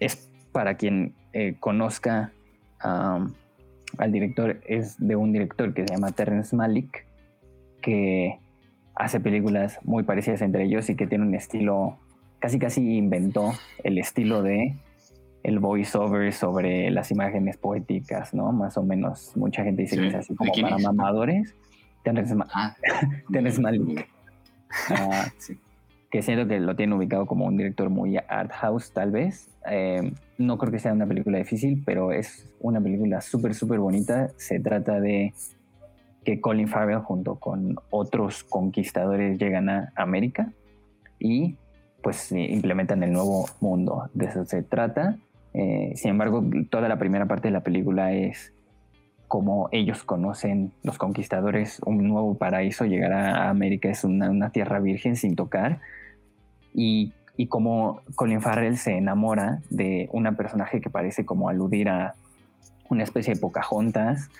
es para quien eh, conozca al director, es de un director que se llama Terrence Malick, que hace películas muy parecidas entre ellos y que tiene un estilo, casi casi inventó el estilo de el voiceover sobre las imágenes poéticas, ¿no? Más o menos, mucha gente dice Sí. que es así ¿De como para es? mamadores. Terrence Ah, Terrence Malick. ah, Sí. Que siento que lo tiene ubicado como un director muy art house, tal vez. Eh, no creo que sea una película difícil, pero es una película súper, súper bonita. Se trata de que Colin Farrell junto con otros conquistadores llegan a América y pues eh, implementan el nuevo mundo. De eso se trata. Eh, sin embargo, toda la primera parte de la película es como ellos conocen los conquistadores un nuevo paraíso, llegar a América es una, una tierra virgen sin tocar y, y como Colin Farrell se enamora de una personaje que parece como aludir a una especie de Pocahontas,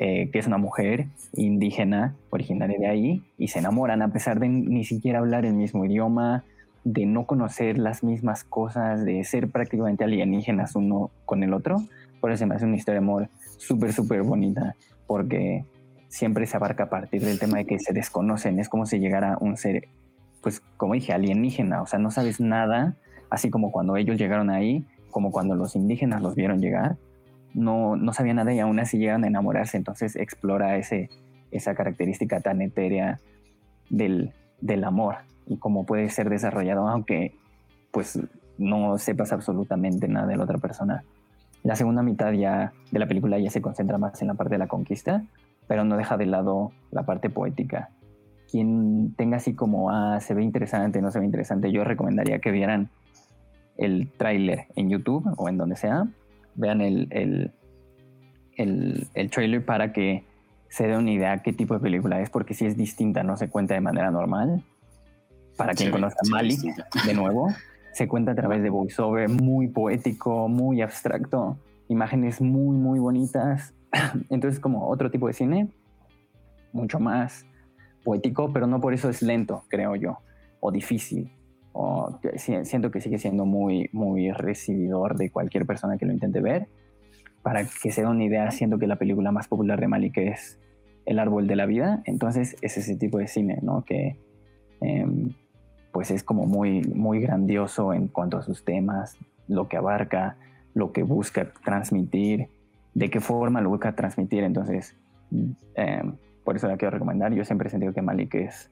eh, que es una mujer indígena originaria de ahí, y se enamoran a pesar de ni siquiera hablar el mismo idioma, de no conocer las mismas cosas, de ser prácticamente alienígenas uno con el otro. Por eso me hace una historia de amor súper, súper bonita, porque siempre se abarca a partir del tema de que se desconocen, es como si llegara un ser, pues como dije, alienígena, o sea, no sabes nada, así como cuando ellos llegaron ahí, como cuando los indígenas los vieron llegar, no, no sabían nada y aún así llegan a enamorarse, entonces explora ese, esa característica tan etérea del, del amor y cómo puede ser desarrollado, aunque pues no sepas absolutamente nada de la otra persona. La segunda mitad ya de la película ya se concentra más en la parte de la conquista, pero no deja de lado la parte poética. Quien tenga así como, ah, se ve interesante, no se ve interesante, yo recomendaría que vieran el tráiler en YouTube o en donde sea. Vean el, el, el, el trailer para que se dé una idea qué tipo de película es, porque si es distinta, no se cuenta de manera normal. Para quien Sí, conozca sí, Malik, de nuevo, se cuenta a través de voiceover muy poético, muy abstracto, imágenes muy, muy bonitas. Entonces, como otro tipo de cine, mucho más poético, pero no por eso es lento, creo yo, o difícil. O siento que sigue siendo muy, muy recibidor de cualquier persona que lo intente ver. Para que se dé una idea, siento que la película más popular de Malik es El árbol de la vida. Entonces, es ese tipo de cine, ¿no? Que em, pues es como muy, muy grandioso en cuanto a sus temas, lo que abarca, lo que busca transmitir, de qué forma lo busca transmitir. Entonces, em, por eso la quiero recomendar. Yo siempre he sentido que Malik es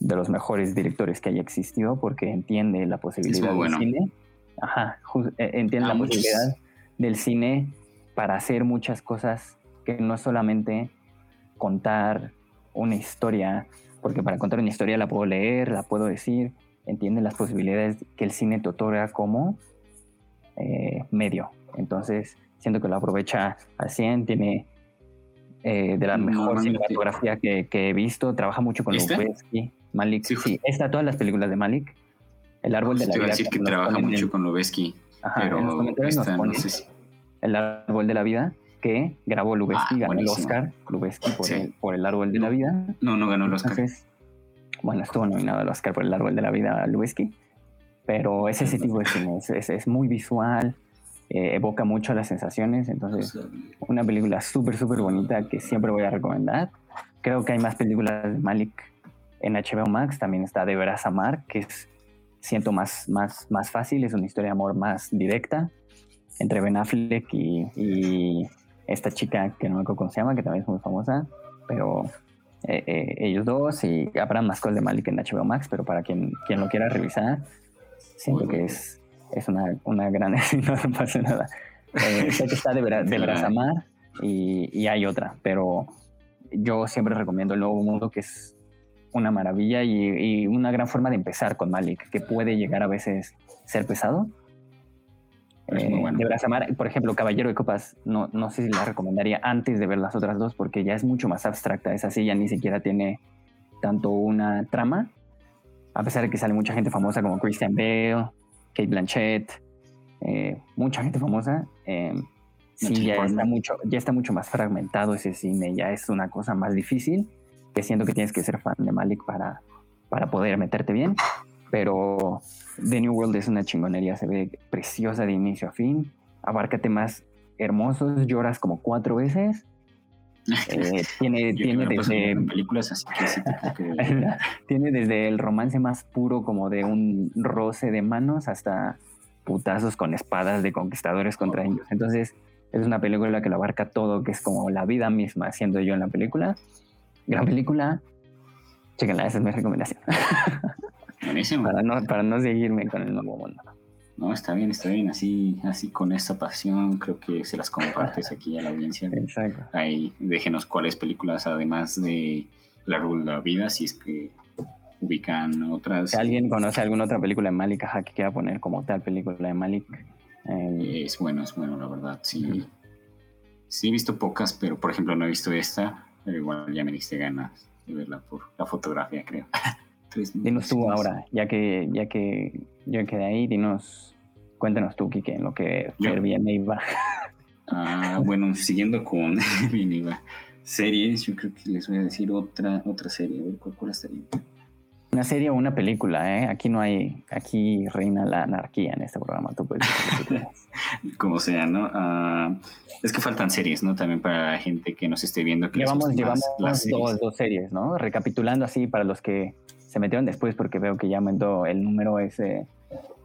de los mejores directores que haya existido porque entiende la posibilidad del cine. Ajá, eh, entiende Ah, la muchos- posibilidad del cine para hacer muchas cosas que no solamente contar una historia, porque para contar una historia la puedo leer, la puedo decir, entiende las posibilidades que el cine te otorga como eh, medio. Entonces, siento que lo aprovecha al 100, tiene eh, de la mejor Normalmente- cinematografía que, que he visto, trabaja mucho con ¿Este? Lubezki, Malik. Sí, Sí, está todas las películas de Malik. El árbol de la Te vida. decir que trabaja mucho en- con Lubezki, Ajá, en los pero esta no ponen sé si- El árbol de la vida que grabó Lubeski, Ah, ganó el. Oscar Lubeski por, Sí. el, por el árbol de la vida. No, no ganó el Oscar. Entonces, bueno, estuvo nominado al Oscar por el árbol de la vida Lubeski, pero es ese tipo de cine, es, es- es muy visual, eh, evoca mucho las sensaciones, entonces una película súper, súper bonita que siempre voy a recomendar. Creo que hay más películas de Malik en HBO Max, también está De Veras Amar, que es, siento, más, más, más fácil, es una historia de amor más directa entre Ben Affleck y, y esta chica que no me acuerdo cómo se llama, que también es muy famosa, pero eh, eh, ellos dos y habrá más cosas de Malik en HBO Max, pero para quien, quien lo quiera revisar, siento que es, es una, una gran... no pasa nada. Eh, sé que está de, Vera- de Veras Amar y, y hay otra, pero yo siempre recomiendo El Nuevo Mundo, que es una maravilla y, y una gran forma de empezar con Malik, que puede llegar a veces ser pesado. Es Eh, bueno. De por ejemplo, Caballero de Copas, no, no sé si la recomendaría antes de ver las otras dos, porque ya es mucho más abstracta. Esa sí ya ni siquiera tiene tanto una trama, a pesar de que sale mucha gente famosa como Christian Bale, Kate Blanchett, eh, mucha gente famosa. eh, sí, ya está, mucho, ya está mucho más fragmentado ese cine, ya es una cosa más difícil, que siento que tienes que ser fan de Malik para, para poder meterte bien. Pero The New World es una chingonería, se ve preciosa de inicio a fin, abarca temas hermosos, lloras como cuatro veces. Eh, tiene, tiene desde películas, así que sí te creo que- tiene desde el romance más puro como de un roce de manos hasta putazos con espadas de conquistadores contra ellos. Entonces es una película que lo abarca todo, que es como la vida misma, siendo yo en la película. Gran película. Chéquenla, esa es mi recomendación. Buenísimo. para, no, para no seguirme con el nuevo mundo. No, está bien, está bien. Así, así con esta pasión, creo que se las compartes aquí a la audiencia. Exacto. Ahí déjenos cuáles películas, además de La Rula de la Vida, si es que ubican otras. Si alguien conoce alguna otra película de Malik, ajá, que quiera poner como tal película de Malik, eh, Es bueno, es bueno, la verdad. Sí, sí he visto pocas, pero por ejemplo no he visto esta, pero igual ya me diste ganas de verla por la fotografía, creo. Dinos tú ahora, ya que, ya que yo quedé ahí, dinos, cuéntanos tú, Kike, en lo que y va. Ah, bueno, siguiendo con iba. series, yo creo que les voy a decir otra, otra serie. A ver, ¿cuál, cuál estaría? Una serie o una película, ¿eh? Aquí no hay, aquí reina la anarquía en este programa, tú puedes. Como sea, ¿no? Ah, es que faltan series, ¿no? También para la gente que nos esté viendo. Que Llevamos, llevamos las series. dos, dos series, ¿no? Recapitulando así para los que se metieron después, porque veo que ya aumentó el número ese.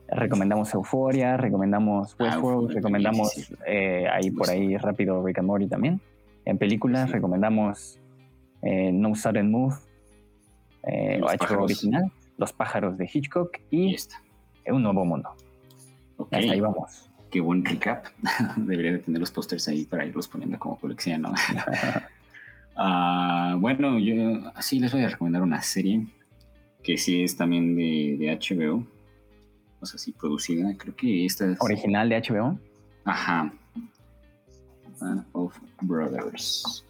Recomendamos Euphoria, recomendamos Ah, Westworld, recomendamos sí, eh, ahí por ahí rápido Rick and Morty también. En películas Sí. recomendamos eh, No Sudden Move, eh, Los HBO original, Los pájaros de Hitchcock Y. Un Nuevo Mundo. Ok, Hasta ahí vamos. qué buen recap. Debería de tener los pósters ahí para irlos poniendo como colección, ¿no? Ah, bueno, yo sí les voy a recomendar una serie que sí es también de, de HBO. O sea, sí, producida. Creo que esta es. Original de HBO. Ajá. Band of Brothers.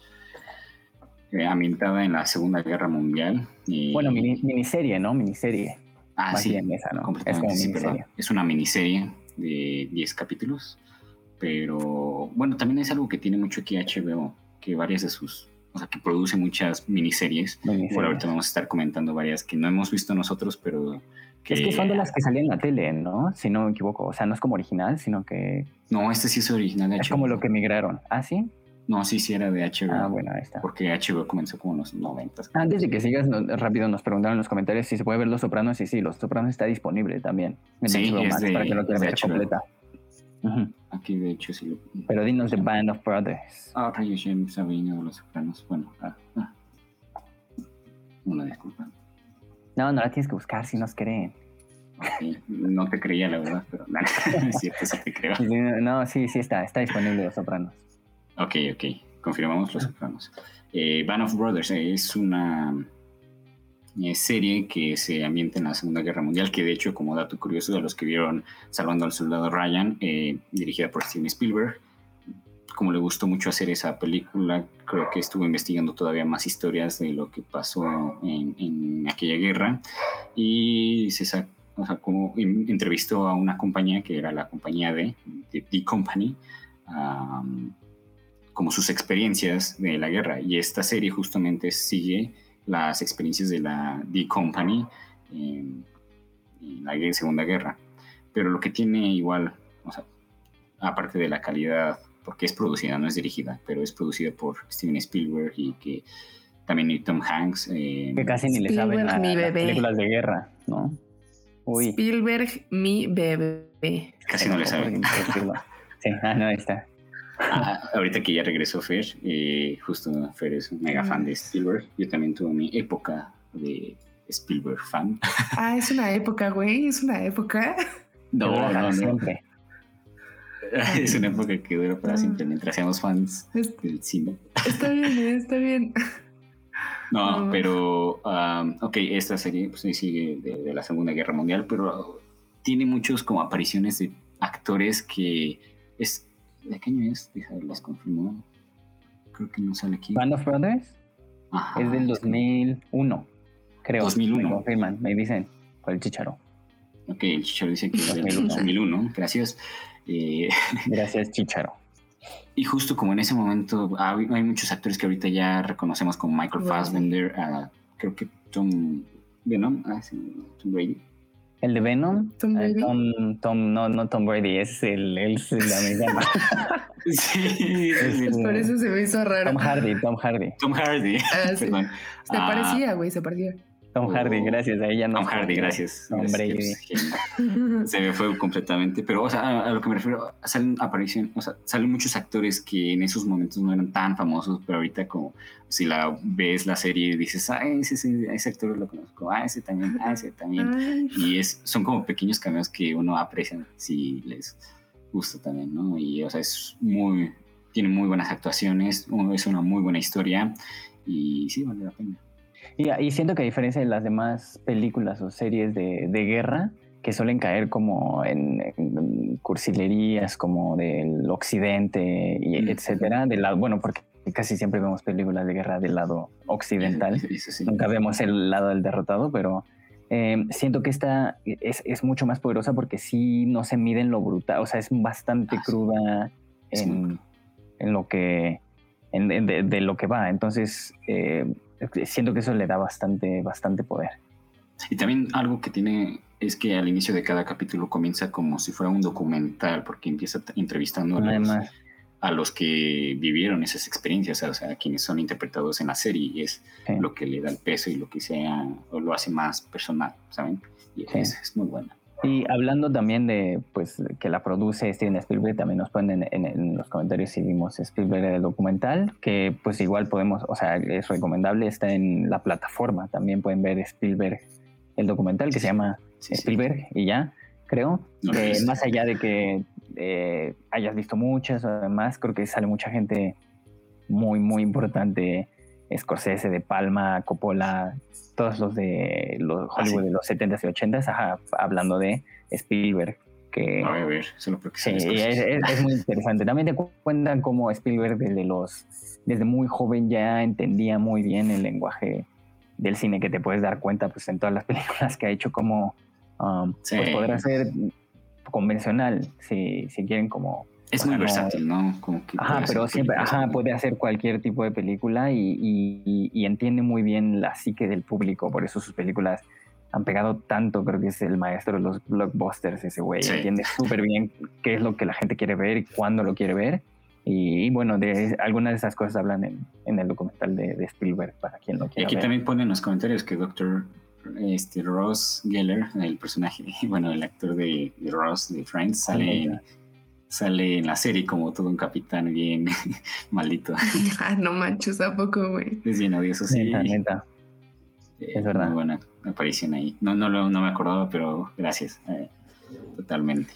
Eh, ambientada en la Segunda Guerra Mundial. y- Bueno, mini- miniserie, ¿no? Miniserie. ah, Más sí, bien esa, ¿no? Es como sí. Es una miniserie de 10 capítulos. Pero bueno, también es algo que tiene mucho aquí HBO, que varias de sus, o sea, que produce muchas miniseries. Miniserie. Bueno, ahorita vamos a estar comentando varias que no hemos visto nosotros, pero que... Es que son de las que salían en la tele, ¿no? Si no me equivoco. O sea, no es como original, sino que No, este sí es original de HBO. es como lo que migraron. ¿Ah, sí? No, sí, sí era de HBO. Ah, bueno, ahí está. Porque HBO comenzó como en los 90. Antes de que sigas, no- rápido nos preguntaron en los comentarios si se puede ver Los Sopranos. Y sí, Los Sopranos está disponible también. En Sí, HBO es Max, de- para que lo quieran ver HBO. completa. Aquí, de hecho, sí lo. Pero dinos The Band of Brothers. Ah, ya Sabino de los Sopranos. Bueno, ah, ah. Una disculpa. No, no la tienes que buscar si nos creen. Ok, No te creía, la verdad, pero nada, es cierto, sí te creo. No, sí, sí está. Está disponible Los Sopranos. Ok, ok. Confirmamos los sopranos. Eh, Band of Brothers eh, es una serie que se ambienta en la Segunda Guerra Mundial, que de hecho, como dato curioso, de los que vieron Salvando al Soldado Ryan, eh, dirigida por Steven Spielberg, como le gustó mucho hacer esa película, creo que estuvo investigando todavía más historias de lo que pasó en, en aquella guerra y se, sa- o sea, como entrevistó a una compañía que era la compañía de, de The Company, como sus experiencias de la guerra. Y esta serie justamente sigue las experiencias de la The Company en, la Segunda Guerra. Pero lo que tiene igual, o sea, aparte de la calidad, porque es producida, no es dirigida, pero es producida por Steven Spielberg y que también Tom Hanks. Eh, que casi ni le saben a las películas de guerra, ¿no? Spielberg, mi bebé. Casi no le saben. sí, ah, no, ahí está. Ah, ahorita que ya regresó Fer, eh, justo Fer es un mega fan de Spielberg. Yo también tuve mi época de Spielberg fan. Ah, es una época, güey, es una época. No, no, no. Siempre. Es una época que dura para siempre mientras seamos fans del cine. Está bien, eh, está bien. No, pero, ok, esta serie pues, sigue de, la Segunda Guerra Mundial, pero tiene muchos como apariciones de actores que es... ¿De qué año es? les confirmó. Creo que no sale aquí. ¿Band of Brothers? es del 2001, creo. 2001. Me confirman, me dicen, por el Chicharo. Ok, el Chicharo dice que es del 2001, gracias. Eh, gracias, Chicharo. Y justo como en ese momento hay, muchos actores que ahorita ya reconocemos como Michael Fassbender, creo que Tom Venom, ah, Tom Brady. ¿El de Venom? Tom ah, Brady. Tom, no, no Tom Brady, es el, el, el americano. sí, por eso se me hizo raro. Tom Hardy, Tom Hardy. Tom Hardy. Ah, Se parecía, güey, se parecía. Tom Hardy, gracias. A ella no. Tom Hardy, gracias. Hombre. se me fue completamente. Pero, o sea, a, lo que me refiero, salen aparición, o sea, salen muchos actores que en esos momentos no eran tan famosos, pero ahorita como si la ves la serie y dices, ah, ese, ese, ese actor lo conozco, ah, ese también, ah, ese también. Y es, son como pequeños cameos que uno aprecia si les gusta también, ¿no? Y, o sea, es muy, tiene muy buenas actuaciones, es una muy buena historia y sí, vale la pena. Y, siento que a diferencia de las demás películas o series de, guerra, que suelen caer como en, cursilerías como del occidente y etcétera, del lado, bueno, porque casi siempre vemos películas de guerra del lado occidental, nunca vemos el lado del derrotado, pero eh, siento que esta es, mucho más poderosa porque sí no se mide en lo brutal, o sea, es bastante ah, cruda en, lo que, de, lo que va, entonces... Eh, siento que eso le da bastante, bastante poder. Y también algo que tiene es que al inicio de cada capítulo comienza como si fuera un documental, porque empieza entrevistando a los, que vivieron esas experiencias, o sea, a quienes son interpretados en la serie, y es lo que le da el peso y lo que sea, o lo hace más personal, ¿saben? Y es muy buena. Y hablando también de pues que la produce Steven Spielberg, también nos ponen en, los comentarios si vimos Spielberg el documental, que pues igual podemos, o sea, es recomendable, está en la plataforma, también pueden ver Spielberg el documental que se llama Spielberg y ya, creo. más allá de que eh, hayas visto muchas, además creo que sale mucha gente muy, muy importante Scorsese, De Palma, Coppola, todos los de los ah, Hollywood de los 70s y 80s, hablando de Spielberg. Que, a ver, solo porque sí, es, muy interesante. También te cuentan cómo Spielberg desde los desde muy joven ya entendía muy bien el lenguaje del cine que te puedes dar cuenta pues en todas las películas que ha hecho como um, pues, podrá ser convencional si, si quieren como es muy versátil, ¿no? Como que ajá, pero siempre, ajá, puede hacer cualquier tipo de película y, entiende muy bien la psique del público, por eso sus películas han pegado tanto, creo que es el maestro de los blockbusters ese güey, entiende súper bien qué es lo que la gente quiere ver y cuándo lo quiere ver. Y, bueno, de algunas de esas cosas hablan en, el documental de, Spielberg, para quien lo quiera. Y aquí también ponen en los comentarios que Dr. Este, Ross Geller, el personaje, bueno, el actor de, Ross de Friends, sale en sale en la serie como todo un capitán bien maldito. Ah, no manches, ¿a poco, güey? Es bien odioso, sí. Eh, es verdad. Muy buena aparición ahí. No, no, no me acordaba, pero gracias. Eh, totalmente.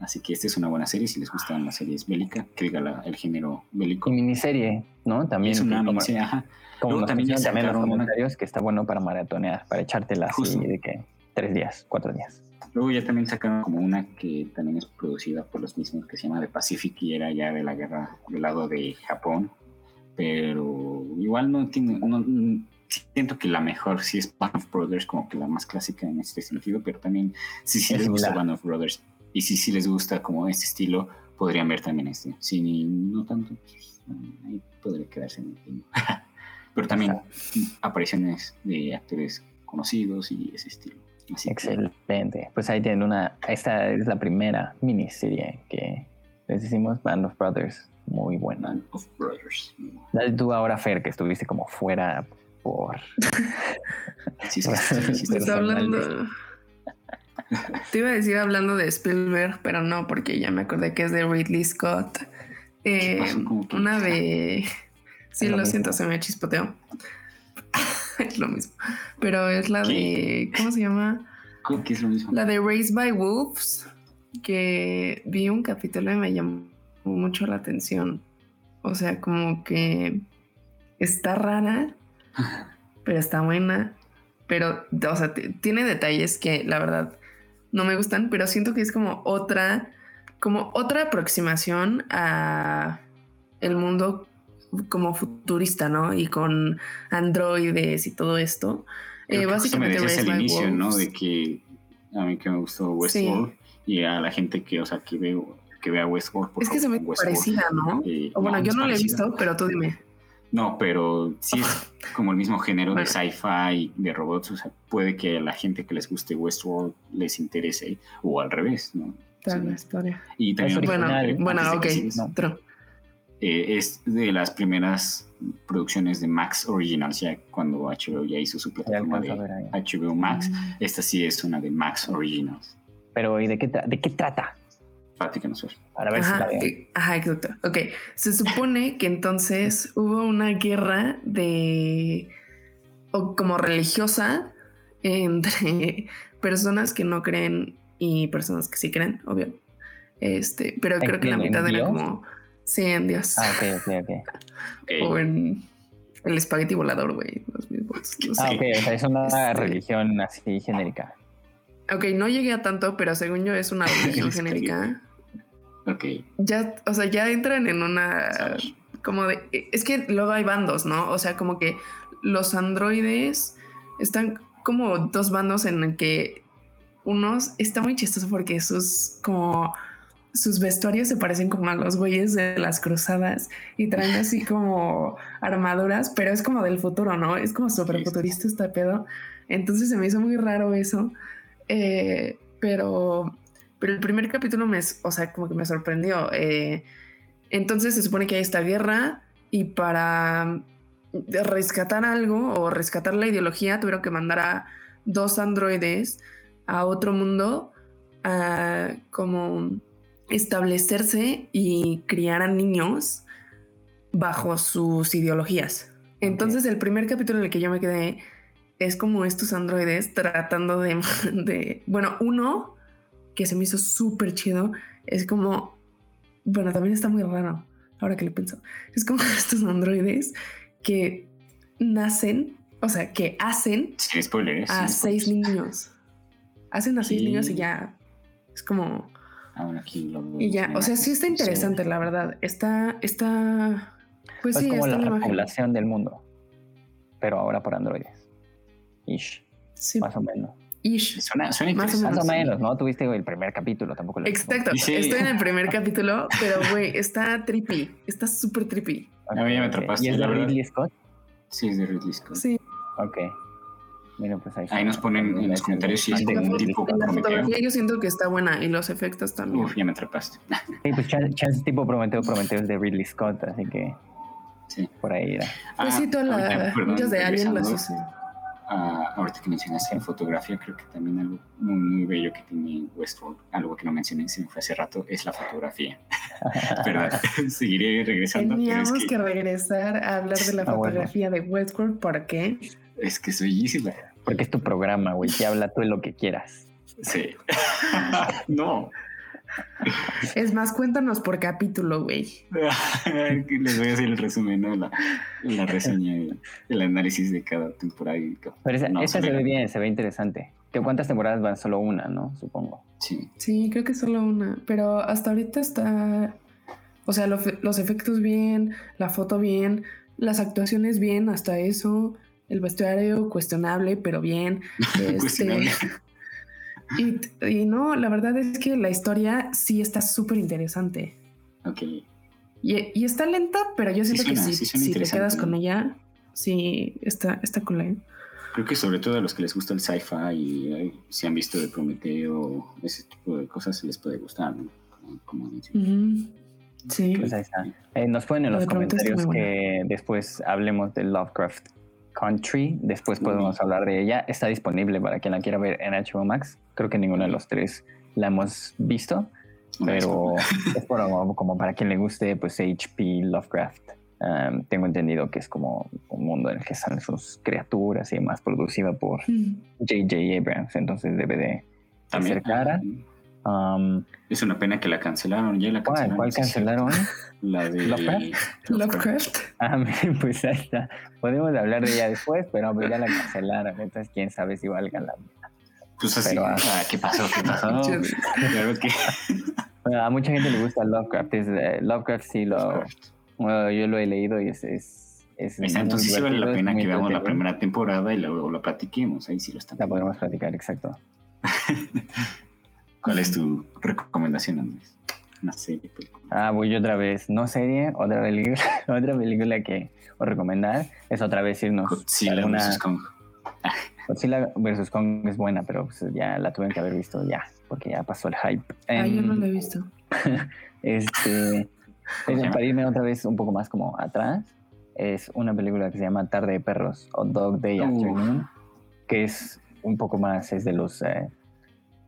Así que esta es una buena serie. Si les gustan las series bélicas, que diga el género bélico. Y miniserie, ¿no? También. Es una miniserie, ajá. Como también, también los comentarios que está bueno para maratonear, para echártela así de que tres días, cuatro días. Luego ya también sacaron como una que también es producida por los mismos que se llama The Pacific y era ya de la guerra del lado de Japón. Pero igual no tiene, siento que la mejor sí es Band of Brothers, como que la más clásica en este sentido, pero también si sí les gusta Band of Brothers y si sí les gusta como este estilo, podrían ver también este. Si no tanto, pues, ahí podría quedarse en el Pero también apariciones de actores conocidos y ese estilo. Excelente. Pues ahí tienen una. Esta es la primera miniserie que les hicimos Band of Brothers. Muy buena. Band of Brothers. Dale tú ahora, Fer, que estuviste como fuera por. sí, sí, sí, Está hablando. Te iba a decir hablando de Spielberg, pero no, porque ya me acordé que es de Ridley Scott. Eh, una de. Sí, lo, siento, se me chispoteó. es lo mismo. Pero es la de. ¿Cómo se llama? ¿Cómo que es lo mismo? La de Raised by Wolves. Que vi un capítulo y me llamó mucho la atención. O sea, como que está rara, pero está buena. Pero, o sea, tiene detalles que la verdad no me gustan, pero siento que es como otra, como otra aproximación a el mundo como futurista, ¿no? Y con androides y todo esto. Eh, básicamente me decías al inicio, ¿no? De que a mí que me gustó Westworld y a la gente que, o sea, que veo que vea Westworld. es que se me parecida, ¿no? o bueno, yo no la he visto, pero tú dime. No, pero sí es como el mismo género de sci-fi, de robots. O sea, puede que a la gente que les guste Westworld les interese, o al revés, ¿no? Tal la historia. Y también. Bueno, bueno, ok. Eh, es de las primeras producciones de Max Originals, ya cuando HBO ya hizo su plataforma de HBO Max. Mm. Esta sí es una de Max Originals. Pero, ¿y de qué, de qué trata? Para ver ajá, si la eh, Ajá, exacto. Ok, se supone que entonces hubo una guerra de... o como religiosa entre personas que no creen y personas que sí creen, obvio. Este, pero creo que la mitad era como Sí, en Dios. Ah, ok, ok, ok. O en el espagueti volador, güey. Los mismos. ah, ok, o sea, es una este, religión así genérica. Ok, no llegué a tanto, pero según yo es una religión genérica. Ok. Ya, o sea, ya entran en una. Como de. Es que luego hay bandos, ¿no? O sea, como que los androides están como dos bandos en el que unos. Está muy chistoso porque esos como sus vestuarios se parecen como a los güeyes de las cruzadas y traen así como armaduras, pero es como del futuro, ¿no? Es como súper futurista este pedo. Entonces se me hizo muy raro eso. Eh, pero, pero el primer capítulo me, o sea, como que me sorprendió. Eh, entonces se supone que hay esta guerra y para rescatar algo o rescatar la ideología tuvieron que mandar a dos androides a otro mundo a como establecerse y criar a niños bajo sus ideologías. Entonces el primer capítulo en el que yo me quedé es como estos androides tratando de, bueno, uno que se me hizo súper chido, es como, bueno, también está muy raro, ahora que lo pienso, es como estos androides que nacen, o sea, que hacen a seis niños. Hacen a seis niños y ya es como y ya, o sea, sí está interesante, la verdad. Está, está, pues, sí, como está la población del mundo, pero ahora por androides. Ish. Sí. Más o menos. Ish. Suena, suena más, o menos, más o menos, ¿no? Tuviste el primer capítulo, tampoco lo Exacto, estoy en el primer capítulo, pero güey, está trippy, está súper trippy. A mí ya me atrapaste. ¿Y es de Ridley Scott? Sí, es de Ridley Scott. Sí. Ok. Pues ahí, nos ponen en los comentarios si es un tipo La fotografía yo siento que está buena y los efectos también. Uf, ya me atrapaste. Sí, pues chance, tipo Prometeo, Prometeo es de Ridley Scott, así que sí. por ahí era. Pues sí, todas las muchas de Alien las hacen. Ah, ahorita que mencionaste en fotografía, creo que también algo muy, muy bello que tiene Westworld, algo que no mencioné, se me fue hace rato, es la fotografía. pero seguiré regresando. Teníamos que... regresar a hablar de la ah, fotografía de Westworld, ¿por qué? Es que soy bellísima. Porque es tu programa, güey, que habla tú de lo que quieras. Sí. no. Es más, cuéntanos por capítulo, güey. Les voy a hacer el resumen, ¿no? La, la reseña, el, análisis de cada temporada. Pero esa, se ve bien, se ve interesante. ¿Qué cuántas temporadas van? Solo una, ¿no? Supongo. Sí. Sí, creo que solo una. Pero hasta ahorita está. O sea, los efectos bien, la foto bien, las actuaciones bien, hasta eso. El vestuario cuestionable, pero bien. Este, y, no, la verdad es que la historia sí está súper interesante. Ok. Y, está lenta, pero yo siento que si, te quedas con ella, sí, está, está con la... Creo que sobre todo a los que les gusta el sci-fi y si han visto de Prometeo, ese tipo de cosas les puede gustar, ¿no? Como, Sí. Pues ahí está. Eh, nos ponen en los comentarios que después hablemos de Lovecraft Country. Después podemos hablar de ella. Está disponible para quien la quiera ver en HBO Max. Creo que ninguno de los tres la hemos visto. Pero es como para quien le guste, pues HP Lovecraft. Um, tengo entendido que es como un mundo en el que salen sus criaturas y más producida por J.J. Abrams. Entonces debe de ser cara. Um, es una pena que la cancelaron. ¿Ya la cancelaron? ¿Cuál, cancelaron? La de Lovecraft. Lovecraft. Ah, pues ahí está. Podemos hablar de ella después, pero pues ya la cancelaron. Entonces, quién sabe si valga la pena. Pues así, ah, ¿qué pasó? ¿Qué pasó? claro que... a mucha gente le gusta Lovecraft. Eh, Lovecraft sí lo. yo lo he leído y es. es, es entonces sí vale la pena que veamos la primera temporada y luego la platiquemos. Ahí sí lo estamos. La podemos platicar, exacto. ¿Cuál es tu recomendación, Andrés? Una serie, película. Ah, voy otra vez. No serie, otra película, otra película que os recomendar es otra vez irnos. Godzilla vs. Kong. Godzilla vs. Kong es buena, pero pues ya la tuve que haber visto ya, porque ya pasó el hype. Ah, yo no la he visto. este, para irme otra vez un poco más como atrás, es una película que se llama Tarde de Perros o Dog Day Afternoon, que es un poco más, es de los eh,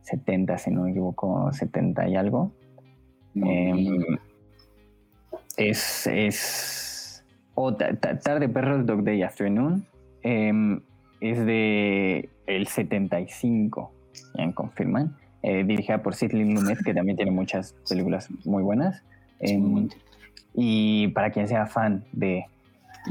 70, si no me equivoco, 70 y algo. Em, es, es Tarde Perros Dog Day Afternoon. Em, es de el 75, ya confirman. Eh, dirigida por Sidney Lumet, que también tiene muchas películas muy buenas. Em, y para quien sea fan de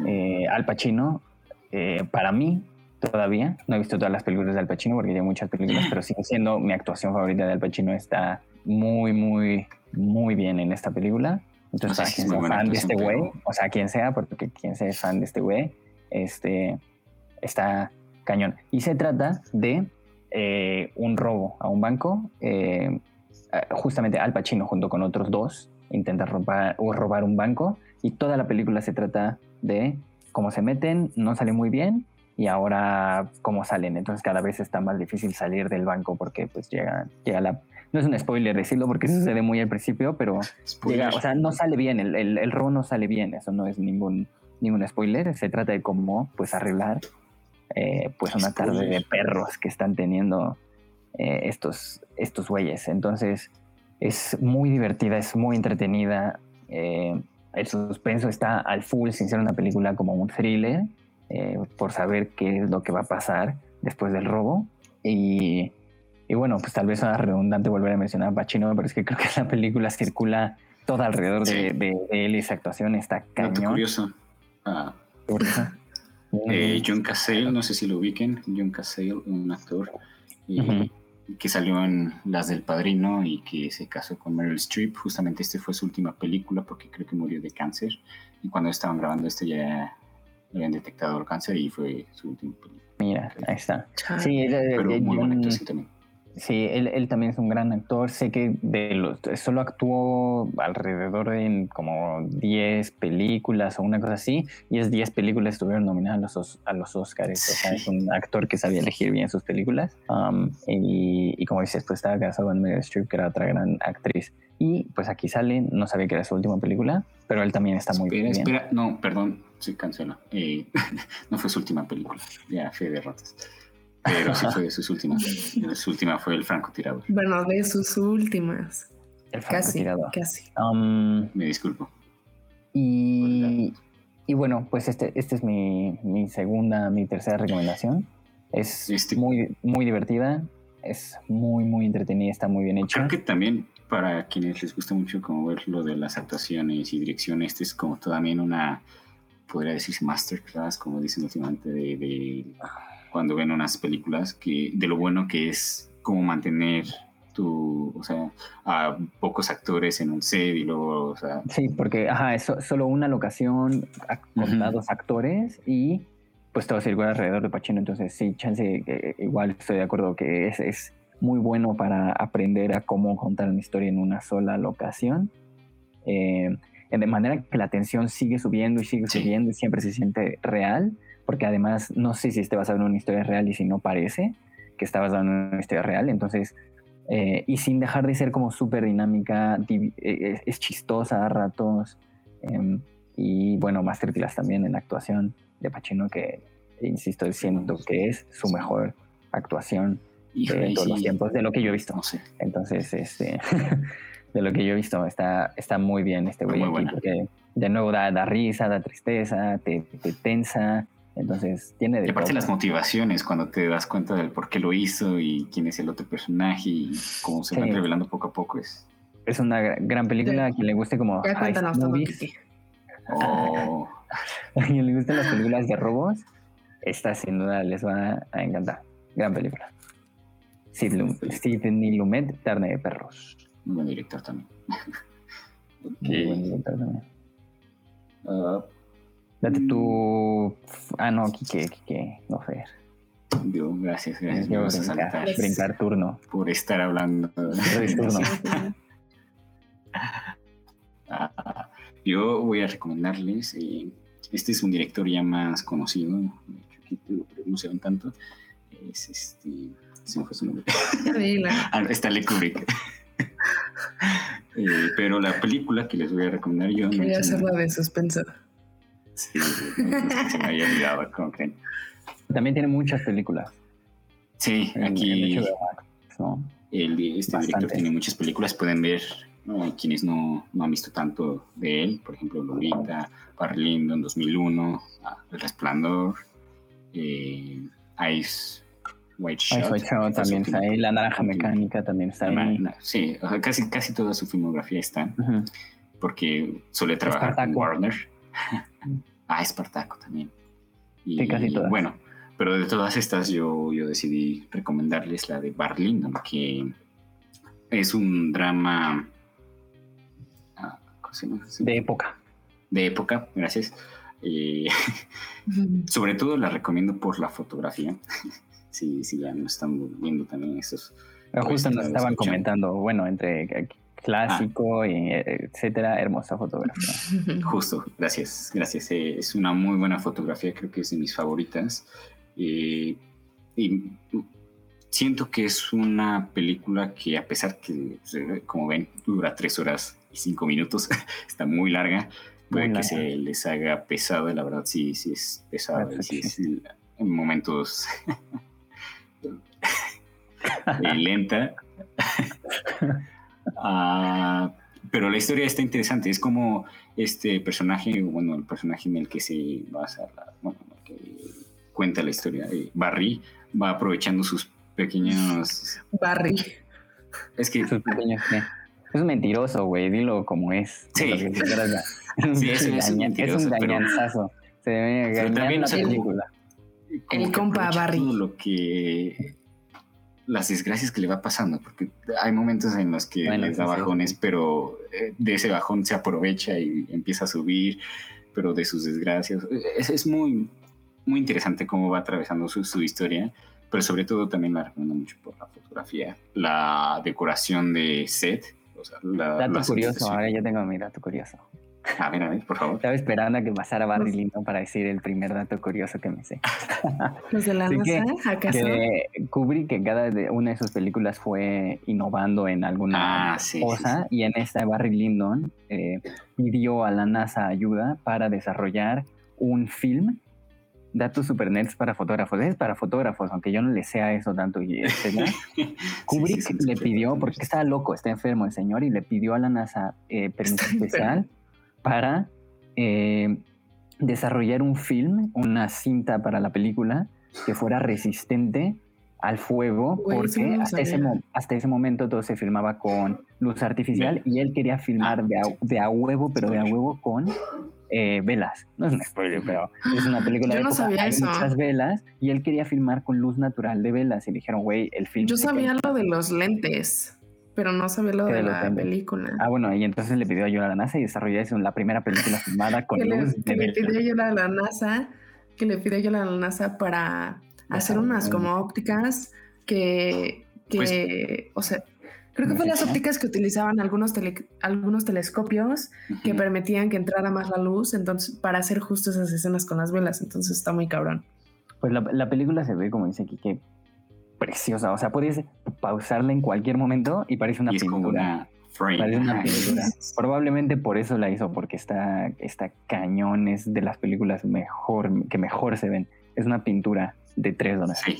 eh, Al Pacino, eh, para mí todavía. No he visto todas las películas de Al Pacino porque hay muchas películas, pero sigue siendo mi actuación favorita de Al Pacino. Está muy, muy, muy bien en esta película. Entonces, para quien sea fan de este güey, o sea, quien sea, porque quien sea fan de este güey, este, está cañón. Y se trata de eh, un robo a un banco. Eh, justamente Al Pacino junto con otros dos intenta robar, robar un banco y toda la película se trata de cómo se meten, no sale muy bien y ahora cómo salen. Entonces cada vez está más difícil salir del banco porque pues llega, llega la... No es un spoiler decirlo porque sucede muy al principio, pero llega, o sea, no sale bien, el, el, el, robo no sale bien, eso no es ningún, ningún spoiler, se trata de cómo pues arreglar eh, pues una tarde de perros que están teniendo eh, estos, estos güeyes. Entonces es muy divertida, es muy entretenida, eh, el suspenso está al full sin ser una película como un thriller eh, por saber qué es lo que va a pasar después del robo. Y, y bueno, pues tal vez sea redundante volver a mencionar a Pacino, pero es que creo que la película circula toda alrededor de, de, él y esa actuación está cañón. curioso. Ah. Eh, John Cassell, no sé si lo ubiquen, John Cassell, un actor que salió en Las del Padrino y que se casó con Meryl Streep. Justamente este fue su última película porque creo que murió de cáncer. Y cuando estaban grabando esto ya habían detectado el cáncer y fue su último Mira, ahí está. Sí, él, también es un gran actor. Sé que de los, solo actuó alrededor de como 10 películas o una cosa así, y es 10 películas estuvieron nominadas a los, a los Oscars. O sea, es un actor que sabía elegir bien sus películas. Um, y, como dices, pues estaba casado con Meryl Streep, que era otra gran actriz. Y pues aquí sale, no sabía que era su última película, pero él también está muy bien. Espera, no, perdón, sí, cancela. Eh, no fue su última película, ya fe de ratas. Pero sí fue de sus últimas. su última fue El francotirador. Bueno, de sus últimas. El francotirador. Casi. Um, Me disculpo. Y, y, bueno, pues este, este es mi, mi, segunda, mi tercera recomendación. Es este muy, muy divertida, es muy, muy entretenida, está muy bien hecha. Creo que también para quienes les gusta mucho como ver lo de las actuaciones y dirección, este es como también una, podría decirse masterclass, como dicen últimamente, de, cuando ven unas películas, que de lo bueno que es como mantener tu, o sea, a pocos actores en un set y luego, o sea... Sí, porque, ajá, es solo una locación con dos actores y pues todo circula alrededor de Pacino. Entonces, sí, chance, eh, igual estoy de acuerdo que es, es muy bueno para aprender a cómo contar una historia en una sola locación. Eh, de manera que la tensión sigue subiendo y sigue subiendo y siempre se siente real, porque además no sé si vas a ver una historia real y si no parece que estabas dando una historia real, entonces, eh, y sin dejar de ser como súper dinámica, es, chistosa a ratos, em, y bueno, Masterclass también en la actuación de Pacino, que insisto, siento que es su mejor actuación de todos los tiempos, de lo que yo he visto. Entonces, este, de lo que yo he visto, está, está muy bien este güey porque de nuevo da, da, risa, da tristeza, te, te tensa. Entonces tiene de. Y aparte las motivaciones cuando te das cuenta del por qué lo hizo y quién es el otro personaje y cómo se van revelando poco a poco es. Es una gran película a quien le guste como Heist Movies. Oh. a quien le gusten las películas de robos, esta sin duda les va a encantar. Gran película. Sidney Lumet, Carne de Perros. Muy buen director también. Muy buen director también. Uh, Date tu. Ah, no, Kike, Kike, no Fer. Dios, gracias, gracias. Yo brincar, brincar, turno. Por estar hablando. turno. Ah, yo voy a recomendarles. Eh, este es un director ya más conocido, no se ven tanto. Es este. Se me fue su nombre. ah, Stanley Kubrick. Eh, pero la película que les voy a recomendar yo. Quería hacerla de suspenso. Sí, se me había olvidado, como creen. También tiene muchas películas. Sí, aquí. El, este director tiene muchas películas, pueden ver quienes no, no, han visto tanto de él, por ejemplo, Lolita, Parlindo en 2001, El Resplandor, eh, Ice White Shot. también está ahí. La Naranja Mecánica también está ahí. Sí, casi, casi toda su filmografía está. Porque suele trabajar con Warner. ah, Espartaco también. Y, casi todas. Bueno, pero de todas estas yo, yo decidí recomendarles la de Barlindo, que es un drama... Ah, de época. De época, gracias. Eh, sobre todo la recomiendo por la fotografía si, si ya no están viendo también esos. justo nos estaban comentando, bueno, entre clásico ah. y etcétera, hermosa fotografía. Justo, gracias, gracias. Eh, es una muy buena fotografía, creo que es de mis favoritas. y siento que es una película que a pesar que, pues, como ven, dura tres horas y cinco minutos, está muy larga, puede que se les haga pesado, la verdad sí, sí es pesado, sí, en momentos lenta. Ah, pero la historia está interesante. Es como este personaje, bueno, el personaje en el que se basa, bueno, que cuenta la historia. de Barry va aprovechando sus pequeños. Barry. Es que. Es un mentiroso, güey. Dilo como es. Sí. es, un mentiroso, gañanzazo. Se también la película. El compa Barry. Lo que las desgracias que le va pasando, porque hay momentos en los que les da bajones, pero eh, de ese bajón se aprovecha y empieza a subir, pero de sus desgracias. Es, es muy, muy interesante cómo va atravesando su, su, historia, pero sobre todo también la recomiendo mucho por la fotografía, la decoración de set. O sea, la, dato curioso, ahora ya tengo mi dato curioso. A ver, a ver, por favor. Estaba esperando a que pasara Barry pues Lyndon para decir el primer dato curioso que me sé. ¿Los de la NASA, acaso? Que Kubrick en cada una de sus películas fue innovando en alguna ah, cosa y en esta Barry Lyndon eh, pidió a la NASA ayuda para desarrollar un film datos super nets para fotógrafos. Es para fotógrafos, aunque yo no le sea eso tanto. Y Kubrick le pidió, porque estaba loco, está enfermo el señor, y le pidió a la NASA eh, permiso especial para eh, desarrollar un film, una cinta para la película que fuera resistente al fuego, porque hasta, ese, momento todo se filmaba con luz artificial y él quería filmar ah, de a, huevo, pero de a huevo con eh, velas. No es un spoiler, pero es una película de muchas velas y él quería filmar con luz natural de velas y dijeron, güey, el film... Yo sabía lo de los lentes. Pero no sabía lo de la película. Ah, bueno, y entonces le pidió ayuda a la NASA y desarrolló eso, la primera película filmada con luz le, Le pidió ayuda a la NASA que le pide ayuda a la NASA para hacer unas como ópticas que, que Pues o sea, creo que fue las ópticas que utilizaban algunos, tele- algunos telescopios que permitían que entrara más la luz, entonces, para hacer justo esas escenas con las velas, entonces está muy cabrón. Pues la, la película se ve, como dice aquí, que preciosa. O sea, puedes pausarla en cualquier momento y parece una y es como pintura. una frame. Parece una pintura. Probablemente por eso la hizo, porque está, está cañón, es de las películas mejor, que mejor se ven. Es una pintura de tres dólares. Sí,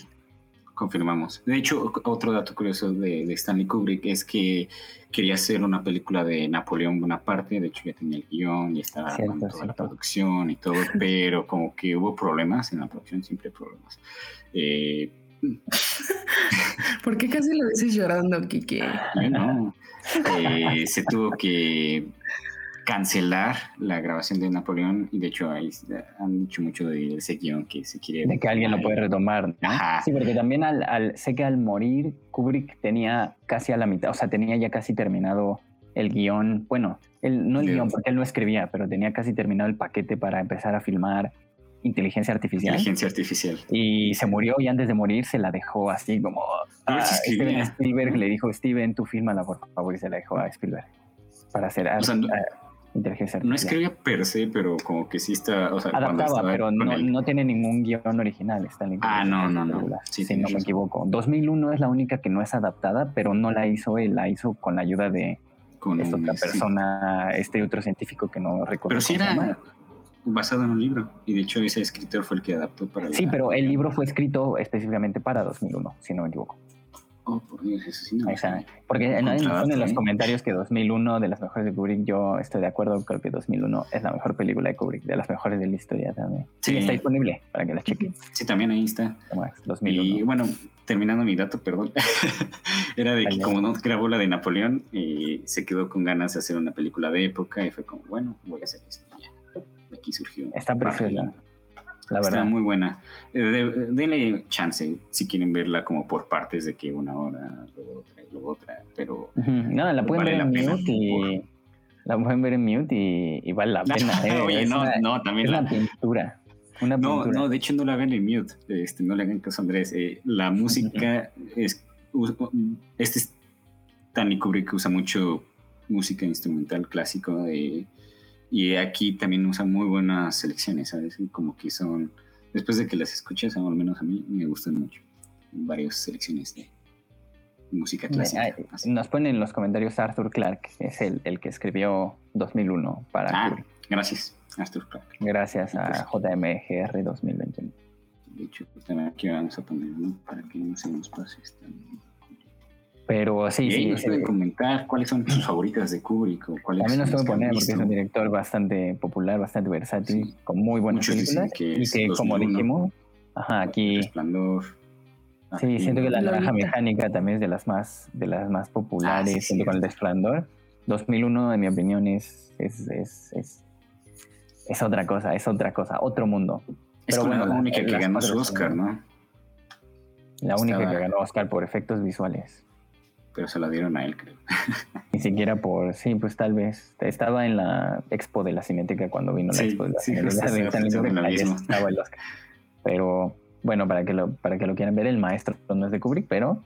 confirmamos. De hecho, otro dato curioso de, de Stanley Kubrick es que quería hacer una película de Napoleón Bonaparte. De hecho, ya tenía el guion y estaba Cierto, toda la cierto. producción y todo, pero como que hubo problemas en la producción, siempre hay problemas. Eh, ¿Por qué casi lo dices llorando, Kike? yo no. Eh, se tuvo que cancelar la grabación de Napoleón y de hecho ahí han dicho mucho de ese guion que se quiere De que alguien lo puede retomar. ¿no? Ajá. Sí, porque también al, al- sé que al morir, Kubrick tenía casi a la mitad, o sea, tenía ya casi terminado el guion. Bueno, él, no el guion, porque él no escribía, pero tenía casi terminado el paquete para empezar a filmar inteligencia artificial. inteligencia artificial. Y se murió y antes de morir se la dejó así como... A ver a si escribía. Steven Spielberg le dijo, Steven, tú fírmala por favor y se la dejó a Spielberg para hacer O sea, no- ah, inteligencia No artificial. escribía per se, pero como que sí está, o sea, Adaptaba, pero no, no tiene ningún guion original. Ah, no, en esa no, no. Sí, si no me equivoco. 2001 es la única que no es adaptada, pero no la hizo él, la hizo con la ayuda de con esta otra sí. persona, este otro científico que no recuerdo. Pero se era. Basado en un libro. Y de hecho ese escritor fue el que adaptó para la... Sí, pero el libro fue escrito específicamente para 2001, si no me equivoco. Oh, por Dios, eso sí no. Está. Porque nadie pone en los ¿eh? comentarios que 2001 de las mejores de Kubrick. Yo estoy de acuerdo, creo que 2001 es la mejor película de Kubrick, de las mejores de la historia también. Sí, Sí. está disponible para que la chequen. Sí, también ahí está. Toma, 2001. Y bueno, terminando mi dato, perdón, era de que como no grabó la de Napoleón, eh, se quedó con ganas de hacer una película de época y fue como, bueno, voy a hacer esto. De aquí surgió. Está preciosa, la Está verdad. muy buena. Eh, de- denle chance si quieren verla como por partes de que una hora, luego otra, luego otra, pero Ujú. No, la pueden Vale ver en mute y la pueden ver en mute y, y vale la pena. eh. Oye, es no, una, no, es también una la... pintura. Una No, pintura. no, de hecho no la hagan en mute, este, no le hagan caso a Andrés. Eh, la música es... Este es Stanley Kubrick usa mucho música instrumental clásico eh, y aquí también usa muy buenas selecciones, ¿sabes? Y Como que son... Después de que las escuchas, al menos a mí, me gustan mucho. Varias selecciones de música clásica. Así. Nos pone en los comentarios Arthur Clarke, es el, el que escribió 2001 para Ah, gracias, Arthur Clark. Gracias a JMGR 2021. De hecho, también aquí vamos a poner ¿no? para que no se nos pase esta. Pero sí, sí. nos pueden comentar cuáles son sus favoritas de Kubrick o cuáles También nos son puede las que han poner porque es un director bastante popular, bastante versátil, Sí. con muy buenas Muchos películas. que y que, como 2001. dijimos, ajá, aquí Resplandor. Sí, Aquí, siento que la naranja mecánica también es de las más, de las más populares, Ah, sí, junto con el resplandor. 2001, en mi opinión, es, es, es, es, es otra cosa, es otra cosa, otro mundo. Es pero bueno, la única que ganó su Oscar, ¿no? La única que ganó Oscar por efectos visuales. Pero se la dieron a él, creo. Ni siquiera por, sí, pues tal vez. Estaba en la expo de la Cineteca cuando vino la Sí, expo de la sí, estaba el Oscar. Pero bueno, para que lo, para que lo quieran ver, el maestro no es de Kubrick, pero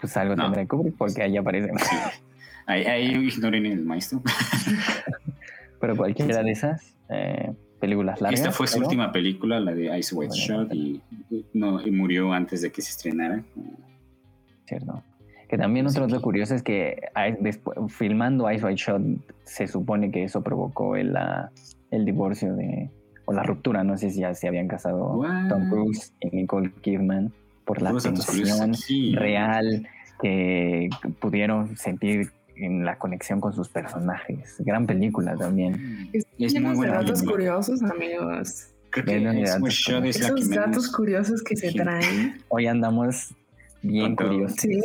pues algo No. tendrá de Kubrick porque ahí aparece. Ahí, ahí ignoren el maestro. Pero cualquiera de esas eh, películas largas. Esta fue su pero- última película, la de Ice White Bueno, Shot, y, no, y murió antes de que se estrenara. Cierto. Que también otro dato curioso es que después, filmando Ice White Shot se supone que eso provocó el, la- el divorcio de o la ruptura, no sé si ya se habían casado What? Tom Cruise y Nicole Kidman por la tensión real que pudieron sentir en la conexión con sus personajes. Gran película también. Es, Es muy llenos de buena datos película. curiosos, amigos. Creo que datos Esos datos curiosos que se Sí. traen. Hoy andamos bien curiosos. Sí,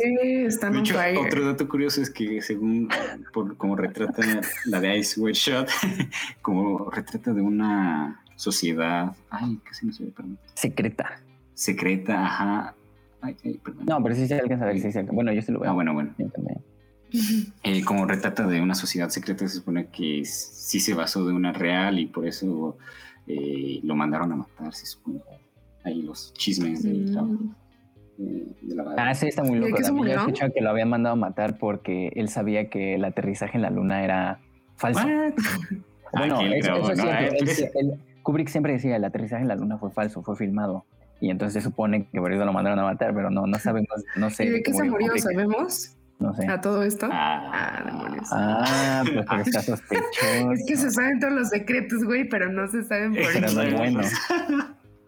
están De hecho, fire. otro dato curioso es que según por como retrata la de Ice White Shot, como retrata de una sociedad, ay, casi no se ve, perdón, Secreta. secreta, ajá, ay, ay, perdón. No, pero sí se alcanza a ver, sí se alcanza. Bueno, yo sí lo veo. Ah, bueno, bueno. Yo también. eh, como retrata de una sociedad secreta, se supone que sí se basó de una real y por eso eh, lo mandaron a matar, se supone. Ahí los chismes del trabajo. De la ah, sí, está muy loco. También yo he escuchado que lo habían mandado a matar porque él sabía que el aterrizaje en la luna era falso. bueno, eso, es cierto. Kubrick siempre decía el aterrizaje en la luna fue falso, fue filmado. Y entonces se supone que por eso lo mandaron a matar, pero no, no sabemos, no sé. ¿Y de qué se murió? ¿Sabemos? No sé. ¿A todo esto? Ah, ah demonios. Ah, pues porque está sospechoso. es que se saben todos los secretos, güey, pero no se saben por Pero no es bueno.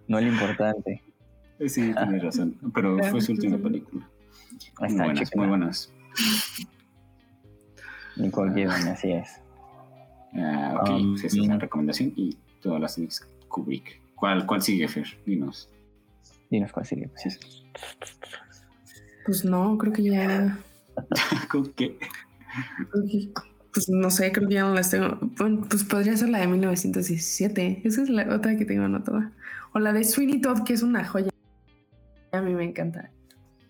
No es lo importante. Sí, tienes razón. Pero fue su última película. Muy buenas, muy buenas. Nicole Kidman, así es. Ah, ok, um, esa es la recomendación y todas las de Kubrick. ¿Cuál, cuál sigue, Fer? Dinos. Dinos cuál sigue. Pues, pues no, creo que ya. ¿Con qué? Pues no sé, creo que ya no las tengo. Pues podría ser la de 1917. Esa es la otra que tengo anotada. O la de Sweeney Todd, que es una joya. A mí me encanta.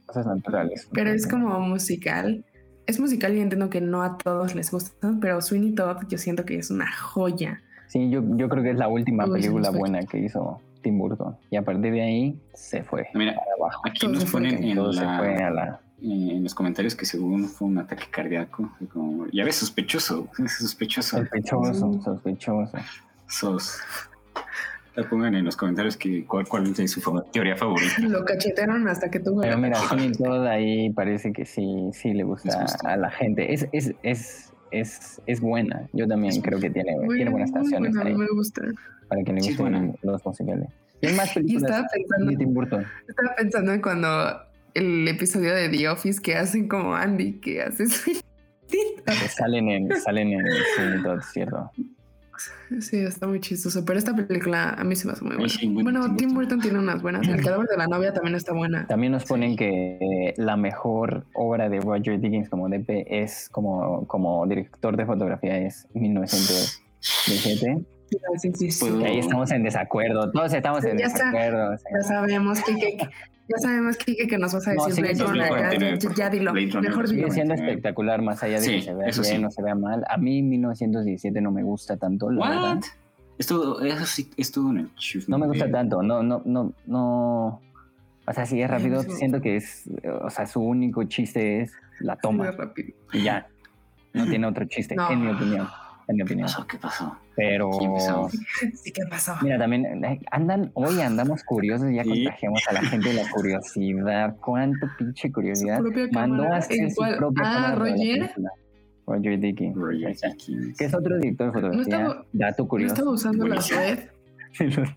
Cosas naturales. Pero es como musical. Es musical y entiendo que no a todos les gusta, pero Sweeney Todd yo siento que es una joya. Sí, yo, yo creo que es la última película buena que hizo Tim Burton. Y a partir de ahí se fue Mira, abajo. Aquí nos ponen en, en, los comentarios que según fue un ataque cardíaco. Como, ya ves, sospechoso. Sospechoso. Sospechoso, sospechoso. Sos. La pongan en los comentarios que cuál, cuál es su teoría favorita. Lo cachetearon hasta que tuvo. Pero mira, sí, todo ahí parece que sí, sí le gusta, a la gente. Es, es, es es, es buena. Yo también creo que tiene, tiene buenas canciones. Buena, ahí, me gusta. Para que le gusten los musicales. Hay más películas estaba pensando, de Tim Burton. Estaba pensando en cuando el episodio de The Office que hacen como Andy, que hace su... salen en, salen en el ¿cierto? Sí, está muy chistoso, pero esta película a mí se me hace muy buena. bueno, Tim Burton tiene unas buenas. El cadáver de la novia también está buena. También nos ponen que la mejor obra de Roger Dickens como DP es como, como director de fotografía es 1917. Pues ahí estamos en desacuerdo, todos estamos en desacuerdo. ya sabemos que, ya sabemos, Kike, que nos vas a decir Blade Runner. Ya, dilo. Mejor Sigue siendo espectacular, más allá de que se vea bien o se vea mal. A mí 1917 no me gusta tanto. La verdad. Es todo, eso sí, es todo un No me gusta tanto, no, no, no, no. O sea, si es rápido, siento que es, o sea, su único chiste es la toma. Y ya. No tiene otro chiste, en mi opinión en mi opinión. ¿Qué pasó? Pero. Sí, ¿qué pasó? Mira, también eh, andan, hoy andamos curiosos, ya contagiamos a la gente de la curiosidad. ¿Cuánto pinche curiosidad? Mandó a hacer su propia Ah, Roger. Roger Dickens. Roger Dickens. Que es otro director de fotografía. No estaba, dato curioso. No estaba usando la red. De los,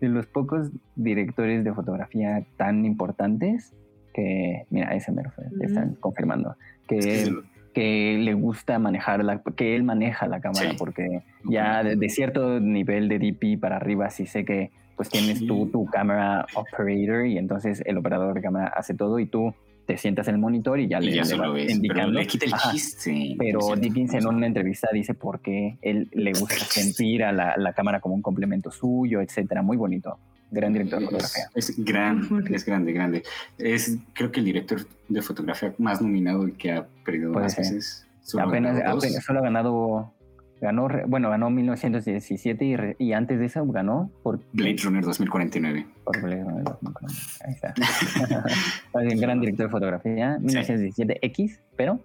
de los pocos directores de fotografía tan importantes que, mira, ese me lo están confirmando, que que le gusta manejar, la, que él maneja la cámara, porque ya de, cierto nivel de DP para arriba sí sé que pues tienes tú tu cámara operator y entonces el operador de cámara hace todo y tú te sientas en el monitor y ya le, ya indicando. Pero le quita el chiste. Pero Dickens en una entrevista dice por qué él le gusta sentir a la, la cámara como un complemento suyo, etcétera. Muy bonito gran director de fotografía. Es, gran, es grande, grande. Es creo que el director de fotografía más nominado y que ha perdido más veces. apenas, apenas, solo ha ganado, ganó, bueno, ganó 1917 y, y antes de eso ganó por Blade Runner 2049. Por Blade Runner 2049. Ahí está. es un gran director de fotografía, 1917X, pero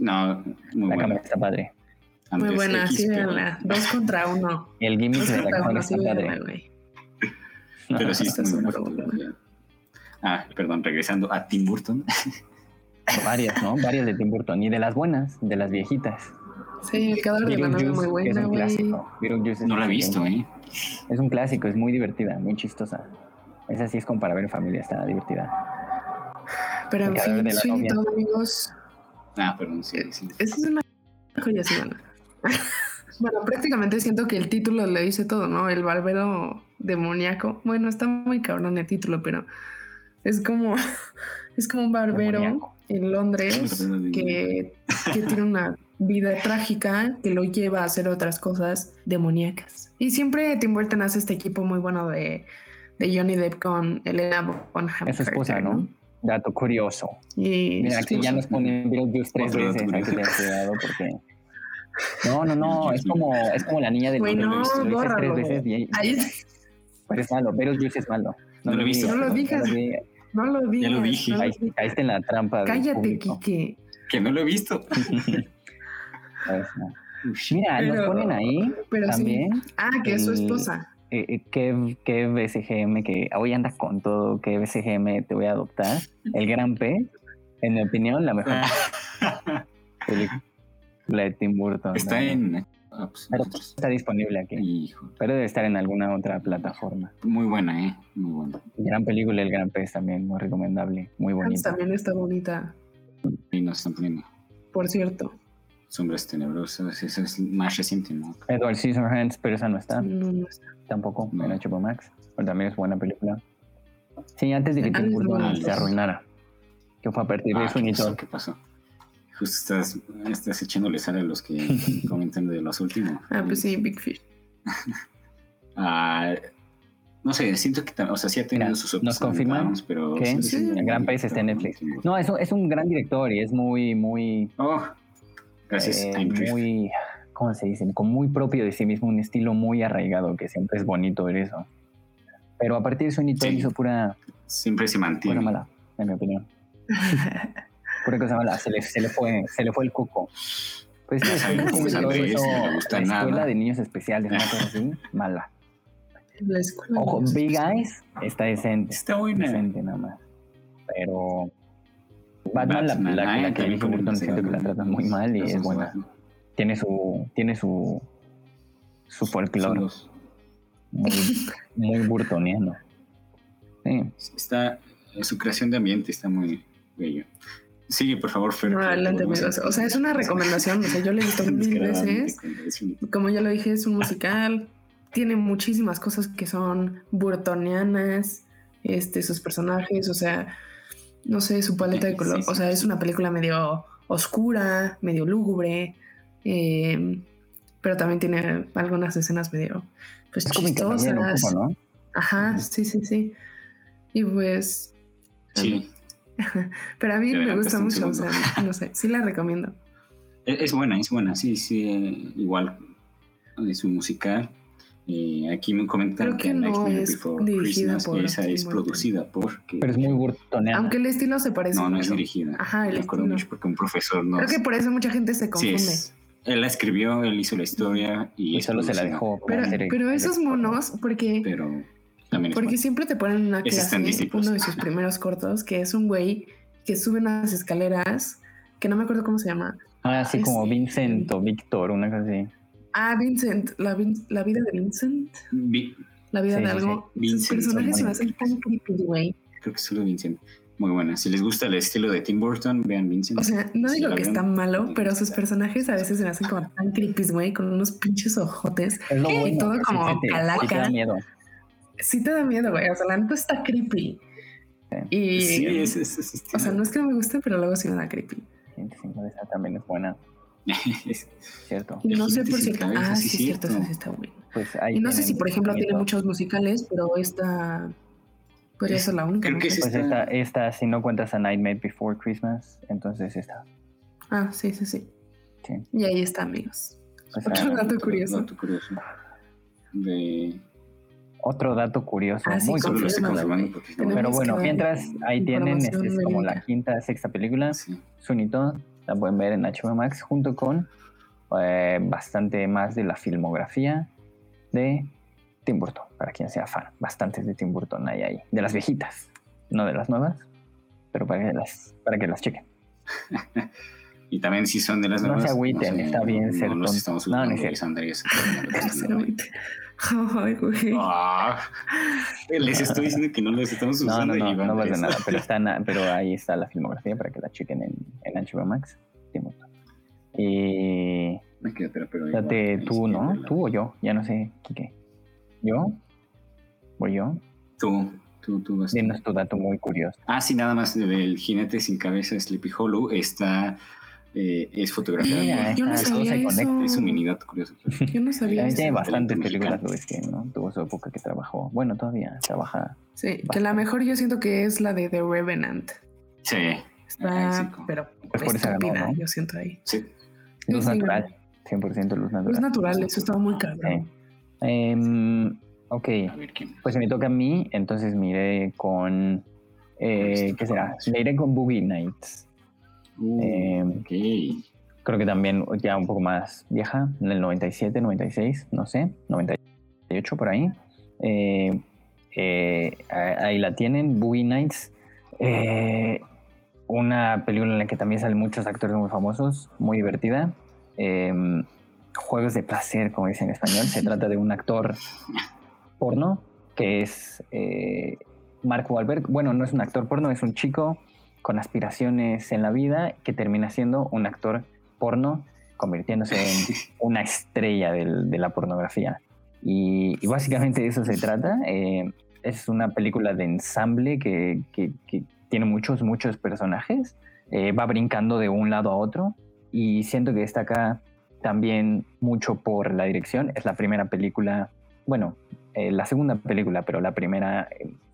no, muy la cámara está padre. muy buena, sí, veanla. Dos contra uno. El gimmick de la cámara está padre. Pero sí, está muy Ah, perdón, regresando a Tim Burton. Varias, ¿no? Varias de Tim Burton. Y de las buenas, de las viejitas. Sí, el cadáver de la novia muy buena, es un clásico. no la he visto, ¿eh? Es un clásico, es muy divertida, muy chistosa. Esa sí es como para ver en familia, está divertida. Pero en fin, Todd, amigos. Ah, perdón, sí, sí. Esa es una joya, sí, bueno. bueno, prácticamente siento que el título le dice todo, ¿no? El barbero demoníaco. Bueno, está muy cabrón el título, pero es como, es como un barbero en Londres que, tiene una vida trágica que lo lleva a hacer otras cosas demoníacas. Y siempre Tim Burton hace este equipo muy bueno de, de Johnny Depp con Elena Bonham. Es esposa, ¿no? Dato curioso. Y Mira, aquí ya nos ponen Beetlejuice tres veces. Hay que curioso. tener cuidado porque. No, no, no. Es como, es como la niña del Güey, libro, no, lo dices tres veces y Ay, pero es malo. Beetlejuice es malo. No lo he visto. No lo digas. no lo digas. Ya lo dije. no lo Caíste, en la trampa. Cállate. Kike. Que no lo he visto. No. Mira, nos Pero- ponen ahí Pero también. sí. Ah, que es su esposa. eh, eh, Kev, Kev SGM, que hoy anda con todo, Kev SGM, te voy a adoptar. El gran P, en mi opinión, la mejor película de Tim Burton. Está ¿no? en. Ah, pues, Pero nosotros. está disponible aquí, pero debe estar en alguna otra plataforma. muy buena, ¿eh? Muy buena. Gran película, El Gran Pez también, muy recomendable, muy Hans bonita. también está bonita, Y nos están poniendo por cierto. sombras tenebrosas. Esa es más reciente, ¿no? Edward Scissorhands, pero esa no está, No, no está. tampoco, No. en HBO Max, pero también es buena película. Sí, antes de que Tim Alice Burton Wonderland. se arruinara, que fue a partir de Ah, ¿qué pasó? ¿Qué pasó? Justo estás, estás echándole sal a los que comentan de los últimos. Ah, pues sí, Big Fish. Ah, no sé, siento que, o sea, sí ha tenido Mira, sus nos confirman pero que Sí, El muy Gran Pez está en Netflix. No, es un, es un gran director y es muy, muy, Oh, gracias, eh, muy, ¿cómo se dice? Como muy propio de sí mismo, un estilo muy arraigado, que siempre es bonito ver eso. Pero a partir de Todd Sí. hizo pura, Siempre se pura mantiene. mala, en mi opinión. Cosa mala, se le, se le fue, se le fue el coco. Pues sí, no le gusta la escuela nada. de niños especiales, una cosa así, mala. La escuela. Ojo, de- Big Eyes está decente. Está buena. decente nada más. Pero Batman, la, Batman, la, la que con Burton, siento que la tratan muy mal y es buena. Tiene su, tiene su, su folclore muy, muy burtoniano. Sí. Está, su creación de ambiente está muy bello. Sigue, por favor, Fer. No, adelante, amigos. O sea, es una recomendación. O sea, yo le he visto mil veces. Como ya lo dije, es un musical. Tiene muchísimas cosas que son burtonianas. Este, sus personajes, o sea, no sé, su paleta de Sí, color. sí, o sea, sí. es una película medio oscura, medio lúgubre. eh, pero también tiene algunas escenas medio pues Es chistosas. Ajá, sí, sí, sí. Y pues, Sí, pero a mí me gusta adelantaste un mucho, o sea, no sé, sí la recomiendo. es es buena, es buena. Sí, sí, eh, igual es un musical. Eh, aquí me comentan Creo que no es Before dirigida por esa Tim es Burton. producida por. que- Pero es muy burtoniano. Aunque el estilo se parece no, no es mucho. dirigida. Ajá, el estilo. mucho porque un profesor no. Creo que por eso mucha gente se sí, confunde. es, él la escribió, él hizo la historia y, y solo se la dejó. pero, pero esos monos, porque, Pero también es porque siempre te ponen en una en clase, uno de sus primeros cortos, que es un güey que sube unas escaleras, que no me acuerdo cómo se llama. Ah, así como es- Vincent o Víctor, una cosa así. Ah, Vincent, la, Vin- la vida de Vincent, Vi- la vida Sí, de sí, algo. sí. Sus personajes se me hacen tan creepy, güey. creo que solo Vincent. Muy buena. Si les gusta el estilo de Tim Burton, vean Vincent. O sea, no Si digo que ven, está malo, pero sus personajes a veces se me hacen como tan creepy, güey, con unos pinches ojotes. Es lo Y bueno, todo sí como sí calaca. da miedo. Sí te da miedo, güey. O sea, la neta está creepy. Y, Sí, es, es, es- o sea, no es que no me guste, pero luego sí me da creepy. 105 de esa también es buena, ¿cierto? Y no sé por si... Ah, sí, sí, es cierto, esa sí está buena. Pues ahí Y no sé si, por ejemplo, tiene muchos musicales, pero esta podría Es- ser la única. creo ¿no? que sí. Pues esta, esta, si no cuentas a Nightmare Before Christmas, entonces esta. Ah, sí, sí, sí. Sí. Y ahí está, amigos. Sea, Otro dato curioso. dato curioso. De... otro dato curioso, Ah, muy curioso. Pero bueno, mientras ahí tienen, este es como la quinta, sexta película, Sí. Sunito, la pueden ver en HBO Max, junto con eh, bastante más de la filmografía de Tim Burton, para quien sea fan. Bastantes de Tim Burton hay ahí, de las viejitas, no de las nuevas, pero para que las, para que las chequen. Y también si son de las No nuevas. se agüiten, está bien ser No los tonto. estamos No, no es cierto. No les ¿no? Ay, güey. Ah, les estoy diciendo que no los estamos No, usando. no, no, no a pasa nada, pero, está pero ahí está la filmografía para que la chequen en, en HBO Max. Y Me queda, pero, pero date igual, tú, ahí ¿no? Tú o yo, ya no sé, Kike. ¿Yo? ¿Voy yo? Tú, tú, tú vas. Dinos tu dato muy curioso. Ah, sí, nada más del jinete sin cabeza, Sleepy Hollow, está, eh, es fotografiado. Mira, Yo no sabía se conecta. eso. Es un mini dato curioso. Yo no sabía También eso. tiene bastantes películas, Luis, que ¿no? tuvo su época que trabajó. Bueno, todavía trabaja. Sí, que la mejor yo siento que es la de The Revenant. Sí. Está, pero Pues por estúpida, ¿no? yo siento ahí. Sí. Luz Sí, natural. 100% luz natural. Luz natural, eso estaba muy caro. Sí. Em, ok, A ver quién. pues me toca a mí, entonces miré con... Eh, ¿Qué será? Le iré con Boogie Nights. Uh, Eh, ok. Creo que también ya un poco más vieja, en el 97, 96, no sé, 98 por ahí. Eh, eh, ahí la tienen, Boogie Nights. Eh, una película en la que también salen muchos actores muy famosos, muy divertida. Juegos de placer, como dicen en español. Se trata de un actor porno que es Mark Wahlberg. Bueno, no es un actor porno, es un chico con aspiraciones en la vida que termina siendo un actor porno, convirtiéndose en una estrella del- de la pornografía. Y, y básicamente de eso se trata. Eh, es una película de ensamble que, que- que tiene muchos, muchos personajes. Eh, va brincando de un lado a otro y siento que destaca también mucho por la dirección. Es la primera película, bueno, eh, la segunda película, pero la primera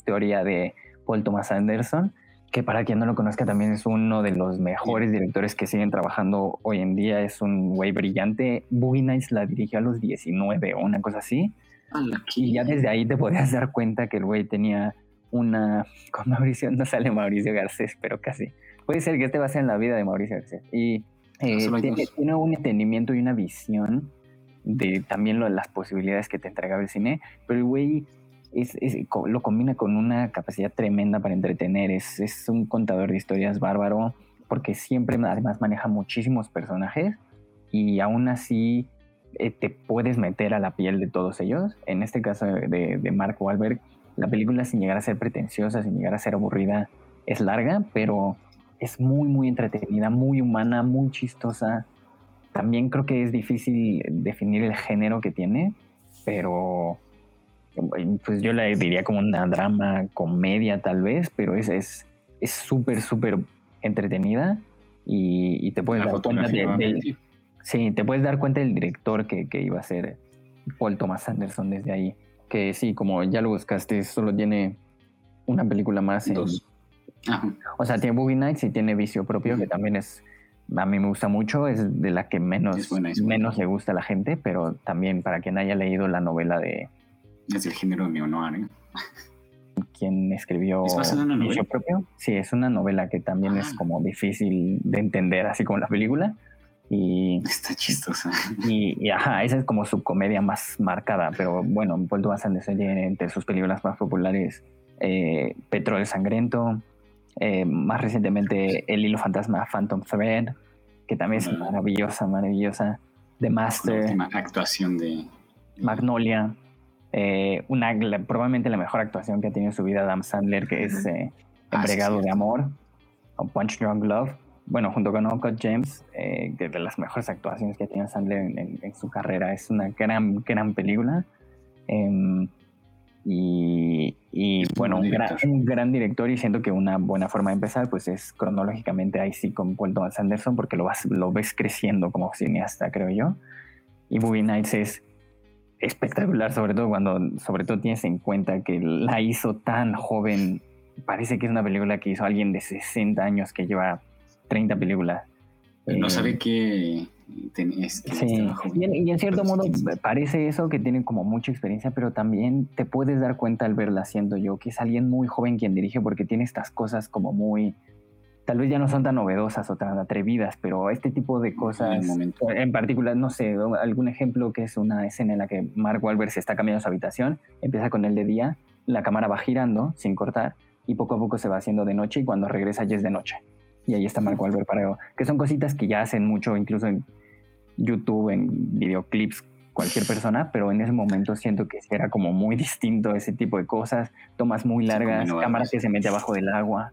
teoría de Paul Thomas Anderson, que para quien no lo conozca también es uno de los mejores directores que siguen trabajando hoy en día. Es un güey brillante. Boogie Nights la dirigió a los 19 o una cosa así. Y ya desde ahí te podías dar cuenta que el güey tenía una... Con Mauricio, no sale Mauricio Garcés, pero casi. Puede ser que este va a ser en la vida de Mauricio Garcés. Y eh, tiene, un entendimiento y una visión de también lo las posibilidades que te entregaba el cine, pero el güey es, es- lo combina con una capacidad tremenda para entretener, es, es un contador de historias bárbaro, porque siempre además maneja muchísimos personajes y aún así eh, te puedes meter a la piel de todos ellos. En este caso de, de Mark Wahlberg, la película sin llegar a ser pretenciosa, sin llegar a ser aburrida, es larga, pero es muy, muy entretenida, muy humana, muy chistosa. También creo que es difícil definir el género que tiene, pero pues yo la diría como una drama, comedia tal vez, pero es es es súper, súper entretenida y, y te puedes La dar cuenta de, sí. Te puedes dar cuenta del director que, que iba a ser Paul Thomas Anderson desde ahí. Que sí, como ya lo buscaste, solo tiene una película más. en- Dos. Ajá. o sea, tiene Boogie Nights y tiene Vicio Propio, que también es, a mí me gusta mucho, es de la que menos, buena. menos le gusta a la gente, pero también para quien haya leído la novela de Es el género neo-noir, ¿eh? quien escribió ¿Es una novela? Propio. Sí, es una novela que también es Ah. como difícil de entender, así como la película. Y Está chistosa. Y, y, ajá, esa es como su comedia más marcada, pero bueno, Paul Anderson tiene entre sus películas más populares eh, Petróleo Sangriento, eh, más recientemente El Hilo Fantasma Phantom Thread, que también es maravillosa, maravillosa, The La Master, última actuación de. Magnolia, eh, una, la- probablemente la mejor actuación que ha tenido en su vida Adam Sandler, que es eh, Ah, sí, Embregado de. Amor, o Punch Drunk Love. Bueno, junto con Uncut James, eh, que de las mejores actuaciones que ha tenido Sandler en, en- en su carrera. Es una gran, gran película. Em, y, y, bueno, buen un gran, un gran director y siento que una buena forma de empezar pues es cronológicamente ahí sí con Paul Thomas Anderson porque lo, vas, lo ves creciendo como cineasta, creo yo. Y Boogie Nights es espectacular, sobre todo cuando sobre todo tienes en cuenta que la hizo tan joven. Parece que es una película que hizo alguien de 60 años que lleva 30 películas. No Eh, sabe que. tenés que Sí, y en, y en cierto modo parece eso que tiene como mucha experiencia, pero también te puedes dar cuenta al verla siendo yo que es alguien muy joven quien dirige porque tiene estas cosas como muy, tal vez ya no son tan novedosas o tan atrevidas, pero este tipo de cosas, en particular, no sé, algún ejemplo que es una escena en la que Mark Wahlberg se está cambiando su habitación, empieza con el de día, la cámara va girando sin cortar y poco a poco se va haciendo de noche y cuando regresa ya es de noche. Y ahí está Mark Wahlberg parado, que son cositas que ya hacen mucho incluso en YouTube, en videoclips, cualquier persona, pero en ese momento siento que era como muy distinto ese tipo de cosas, tomas muy largas, innovadoras. cámara que se mete abajo del agua,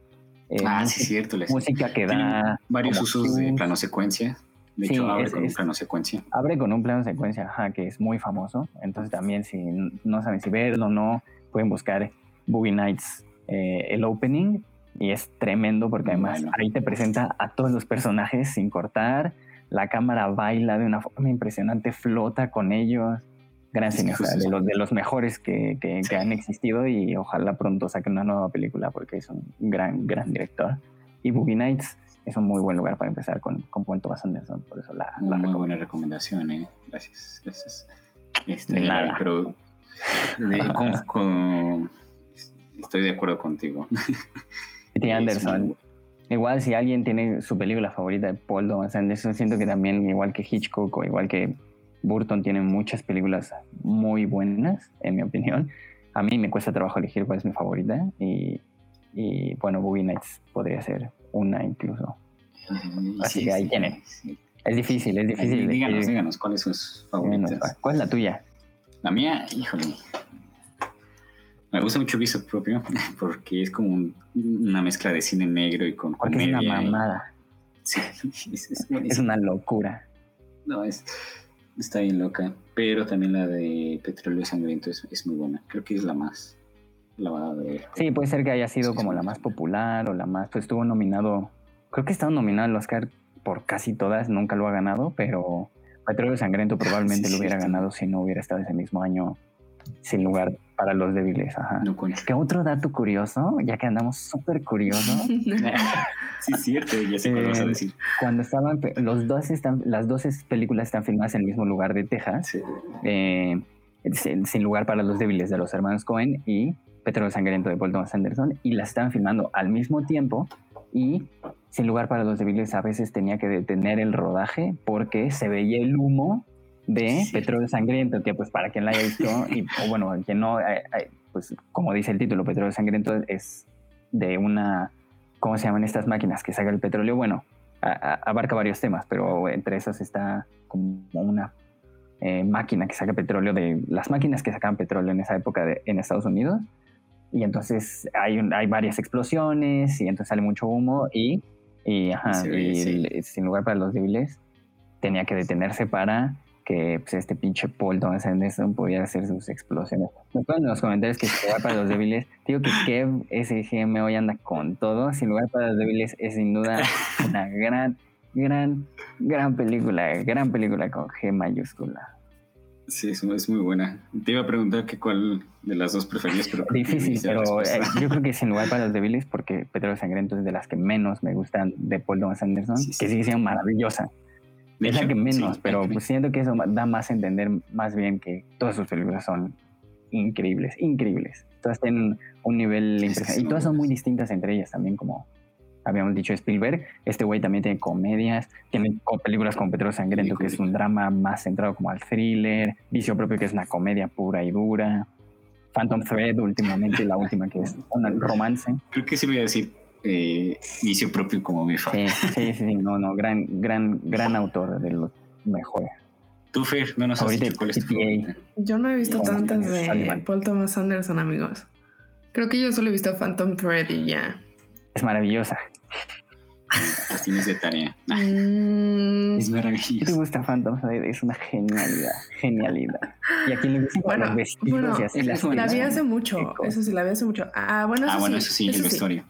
Ah, música, sí, cierto. les- música que da varios usos de plano secuencia. De Sí, hecho, abre es- con un plano secuencia. abre con un plano secuencia, ajá, que es muy famoso. Entonces también si no saben si verlo o no, pueden buscar Boogie Nights, eh, el opening, y es tremendo porque además Bueno. ahí te presenta a todos los personajes sin cortar, la cámara baila de una forma impresionante, flota con ellos. Gran Es que cine, o sea, justo de los, de los mejores que, que- han existido y ojalá pronto saque una nueva película porque es un gran, gran director. y Boogie Nights es un muy buen lugar para empezar con, con Paul Thomas Anderson. Por eso la, la Muy buena recomendación, ¿eh? Gracias, gracias. Este, nada. Pero de- con- con- estoy de acuerdo contigo. Es Anderson. Igual si alguien tiene su película favorita de Paul Thomas Anderson, siento que también, igual que Hitchcock o igual que Burton, tienen muchas películas muy buenas, en mi opinión. A mí me cuesta trabajo elegir cuál es mi favorita y, y, bueno, Boogie Nights podría ser una incluso. Así que ahí tiene. sí. Es difícil, es difícil. Díganos, díganos, ¿cuáles son sus favoritas? ¿Cuál es la tuya? La mía, híjole. Me gusta mucho Viso Propio porque es como un- una mezcla de cine negro y con Porque es comedia. una y- mamada. Sí, es, es Es una locura. No, es, está bien loca. Pero también la de Petróleo Sangriento es, es muy buena. Creo que es la más lavada de. Sí, puede ser que haya sido Sí, como la más popular o la más. Pues estuvo nominado. Creo que estaba nominado al Oscar por casi todas, nunca lo ha ganado, pero Petróleo Sangriento probablemente Sí, lo hubiera ganado si no hubiera estado ese mismo año sin lugar para los débiles. Ajá. No cuenta. Que otro dato curioso, ya que andamos súper curiosos, sí, es cierto, ya sé cuál vas a Eh, decir. cuando estaban, los dos están, las 12 películas están filmadas en el mismo lugar de Texas, Sí. eh, sin, sin lugar para los débiles de los hermanos Cohen y Petróleo Sangriento de Paul Thomas Anderson y las estaban filmando al mismo tiempo y sin lugar para los débiles a veces tenía que detener el rodaje porque se veía el humo de Sí. Petróleo Sangriento que pues para quien la haya visto y o bueno quien no eh, eh, pues como dice el título Petróleo Sangriento es de una ¿cómo se llaman estas máquinas que saca el petróleo? Bueno a- a- abarca varios temas pero entre esas está como una eh, máquina que saca petróleo de las máquinas que sacaban petróleo en esa época de- en Estados Unidos. Y entonces hay, un- hay varias explosiones y entonces sale mucho humo y, y, ajá, y sí. sin lugar para los débiles tenía que detenerse para que pues, este pinche Paul Thomas Anderson pudiera hacer sus explosiones. Nos ponen en los comentarios que sin lugar para los débiles, digo que Kev SGM hoy anda con todo. Sin lugar para los débiles es sin duda una gran, gran, gran película, gran película con G mayúscula. Sí, es, es muy buena. Te iba a preguntar que cuál de las dos preferías, pero... Difícil, pero eh, yo creo que sin lugar para los débiles, porque Petróleo Sangriento es de las que menos me gustan de Paul Thomas Anderson, Sí, sí. que sigue siendo maravillosa. Es la hecho, que menos, sí, pero pues siento que eso da más a entender más bien que todas sus películas son increíbles, increíbles. Todas tienen un nivel Sí, impresionante. y todas son muy distintas entre ellas también, como habíamos dicho Spielberg. Este güey también tiene comedias, tiene películas como Petróleo Sangriento, que es un drama más centrado como al thriller, Vicio Propio, que es una comedia pura y dura. Phantom Thread, últimamente, la última que es un romance. Creo que sí voy a decir eh, vicio propio como mi fan. Sí, sí, sí, sí, no, no, gran, gran, gran autor de los mejores. Tú, Fer, no nos has Favorita dicho cuál es tu PTA. favorita. Yo no he visto tantas de Sullivan. Paul Thomas Anderson, amigos. Creo que yo solo he visto Phantom Thread y ya. Es maravillosa. Las tienes de tarea. Ah, Mm, Es ¿Qué te maravilloso. gusta Phantom Thread? Es una genialidad, genialidad. Y a quien le gusta Bueno, los vestidos bueno, y así una la vi hace mucho. Eso sí, la vi hace mucho. Ah, bueno, eso Ah, bueno, sí. eso sí, el vestuario.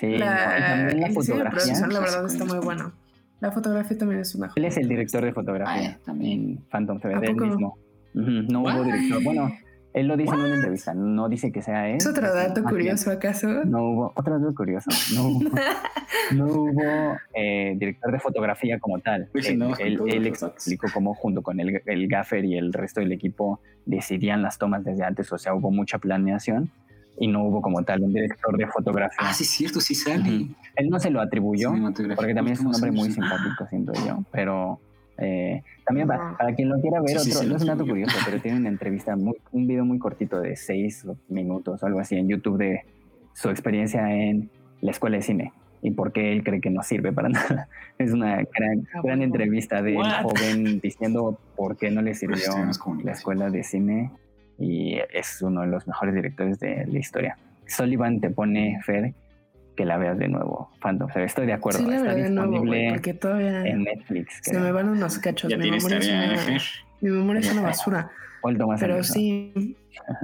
Sí, La, también la fotografía. producción, la verdad, Sí, está muy sí. bueno. La fotografía también es una Él es el joya. director de fotografía Ah, también. en Phantom Thread, ¿A él mismo. No hubo What? director. Bueno, él lo dice en una entrevista, no dice que sea él. ¿Es otro dato curioso acaso? No hubo, otro dato curioso, no hubo, no hubo eh, director de fotografía como tal. Pues sí, él él- él explicó cómo junto con el, el gaffer y el resto del equipo decidían las tomas desde antes, o sea, hubo mucha planeación y no hubo como tal un director de fotografía. Ah, sí, es cierto, sí sale. Ujú. Él no se lo atribuyó, porque también es un hombre muy simpático, siento yo, pero eh, también para, para quien lo quiera ver, Sí, sí, otro, se no es un dato curioso, pero tiene una entrevista, muy, un video muy cortito de seis minutos o algo así en YouTube de su experiencia en la escuela de cine y por qué él cree que no sirve para nada. Es una gran, Ah, gran entrevista de What? joven diciendo por qué no le sirvió Estudiamos la escuela de cine y es uno de los mejores directores de la historia. Sullivan te pone, Fer, que la veas de nuevo, Phantom. O sea, estoy de acuerdo. Sí, la Está disponible porque todavía en Netflix. se creo. me van unos cachos. Ya Mi memoria, es una, mi memoria es una basura. Pero sí,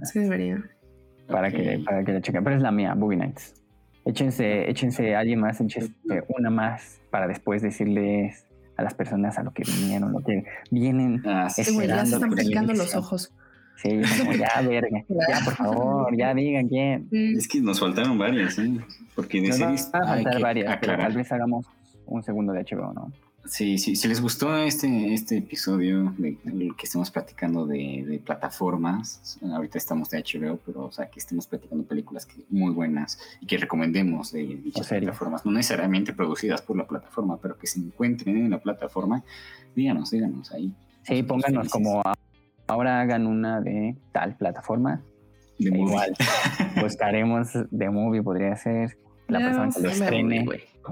sí debería. Para, que, para que la chequen. Pero es la mía, Boogie Nights. Échense, échense a alguien más, échense una más para después decirles a las personas a lo que vinieron, lo que vienen. Ah, sí, güey, ya se Esperando están picando los ojos. Sí, como, ya, verga. Ya, por favor, ya digan quién. Es que nos faltaron varias, ¿eh? Porque de Nos van a faltar varias, pero aclarar. tal vez hagamos un segundo de HBO, ¿no? Sí, sí, si les gustó este, este episodio de el que estemos platicando de, de plataformas, ahorita estamos de HBO, pero o sea, que estemos platicando películas que, muy buenas y que recomendemos de dichas plataformas, no necesariamente producidas por la plataforma, pero que se encuentren en la plataforma, díganos, díganos ahí. Sí, pónganos felices. como a- ahora hagan una de tal plataforma. De E igual, buscaremos de movie, podría ser la persona que lo estrene,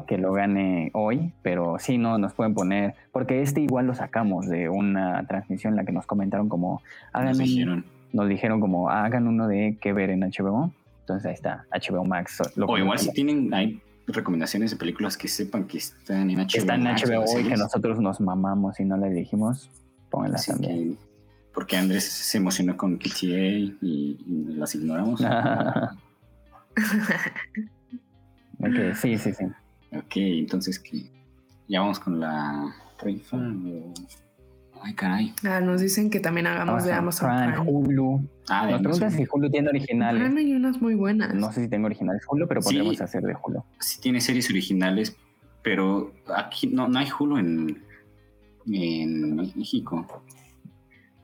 que lo gane hoy, pero sí, no, nos pueden poner, porque este igual lo sacamos de una transmisión en la que nos comentaron como, hagan Nos un- dijeron. nos dijeron como, hagan uno de qué ver en HBO, entonces ahí está, HBO Max. lo O igual si tienen, hay recomendaciones de películas que sepan que están en HBO. que está en HBO hoy, que nosotros nos mamamos y no les dijimos, pónganlas Así también. que, porque Andrés se emocionó con KTA y, y las ignoramos. Ok, sí, sí, sí. ok, entonces que ya vamos con la rifa. o- Ay, caray. Ah, nos dicen que también hagamos de Amazon Prime, Prime. Hulu. Ah, de Nos preguntan si Hulu tiene originales. Prime hay unas muy buenas. No sé si tengo originales Hulu, pero Sí. podríamos hacer de Hulu. Sí tiene series originales, pero aquí no, no hay Hulu en, en México.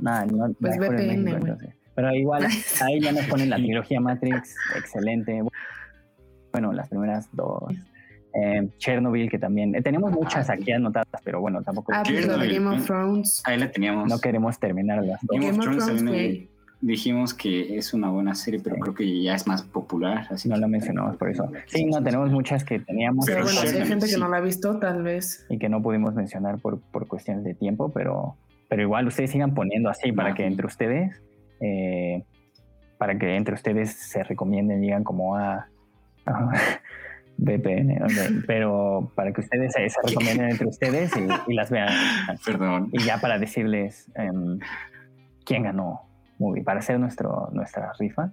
Nah, no, no Pues VPN, México, entonces. Pero igual, ahí ya nos ponen la trilogía Matrix, excelente. Bueno, las primeras dos. Eh, Chernobyl, que también. eh, tenemos muchas aquí anotadas, pero bueno, tampoco Ah, pues lo Chernobyl, Game of. Thrones. Ahí la teníamos. no queremos terminar las dos. Game of Game of Thrones Thrones, también, dijimos que es una buena serie, pero Sí. creo que ya es más popular. Así No que- la mencionamos por eso. Sí, no, tenemos muchas que teníamos Pero bueno, si hay Chernobyl, gente que sí. no la ha visto, tal vez. y que no pudimos mencionar por, por cuestiones de tiempo, pero, pero igual ustedes sigan poniendo así para Ah, que entre ustedes, eh, para que entre ustedes se recomienden, digan como a, a VPN, pero para que ustedes se, se recomienden entre ustedes y, y las vean. Perdón. Y ya para decirles em, quién ganó Movie, para hacer nuestro, nuestra rifa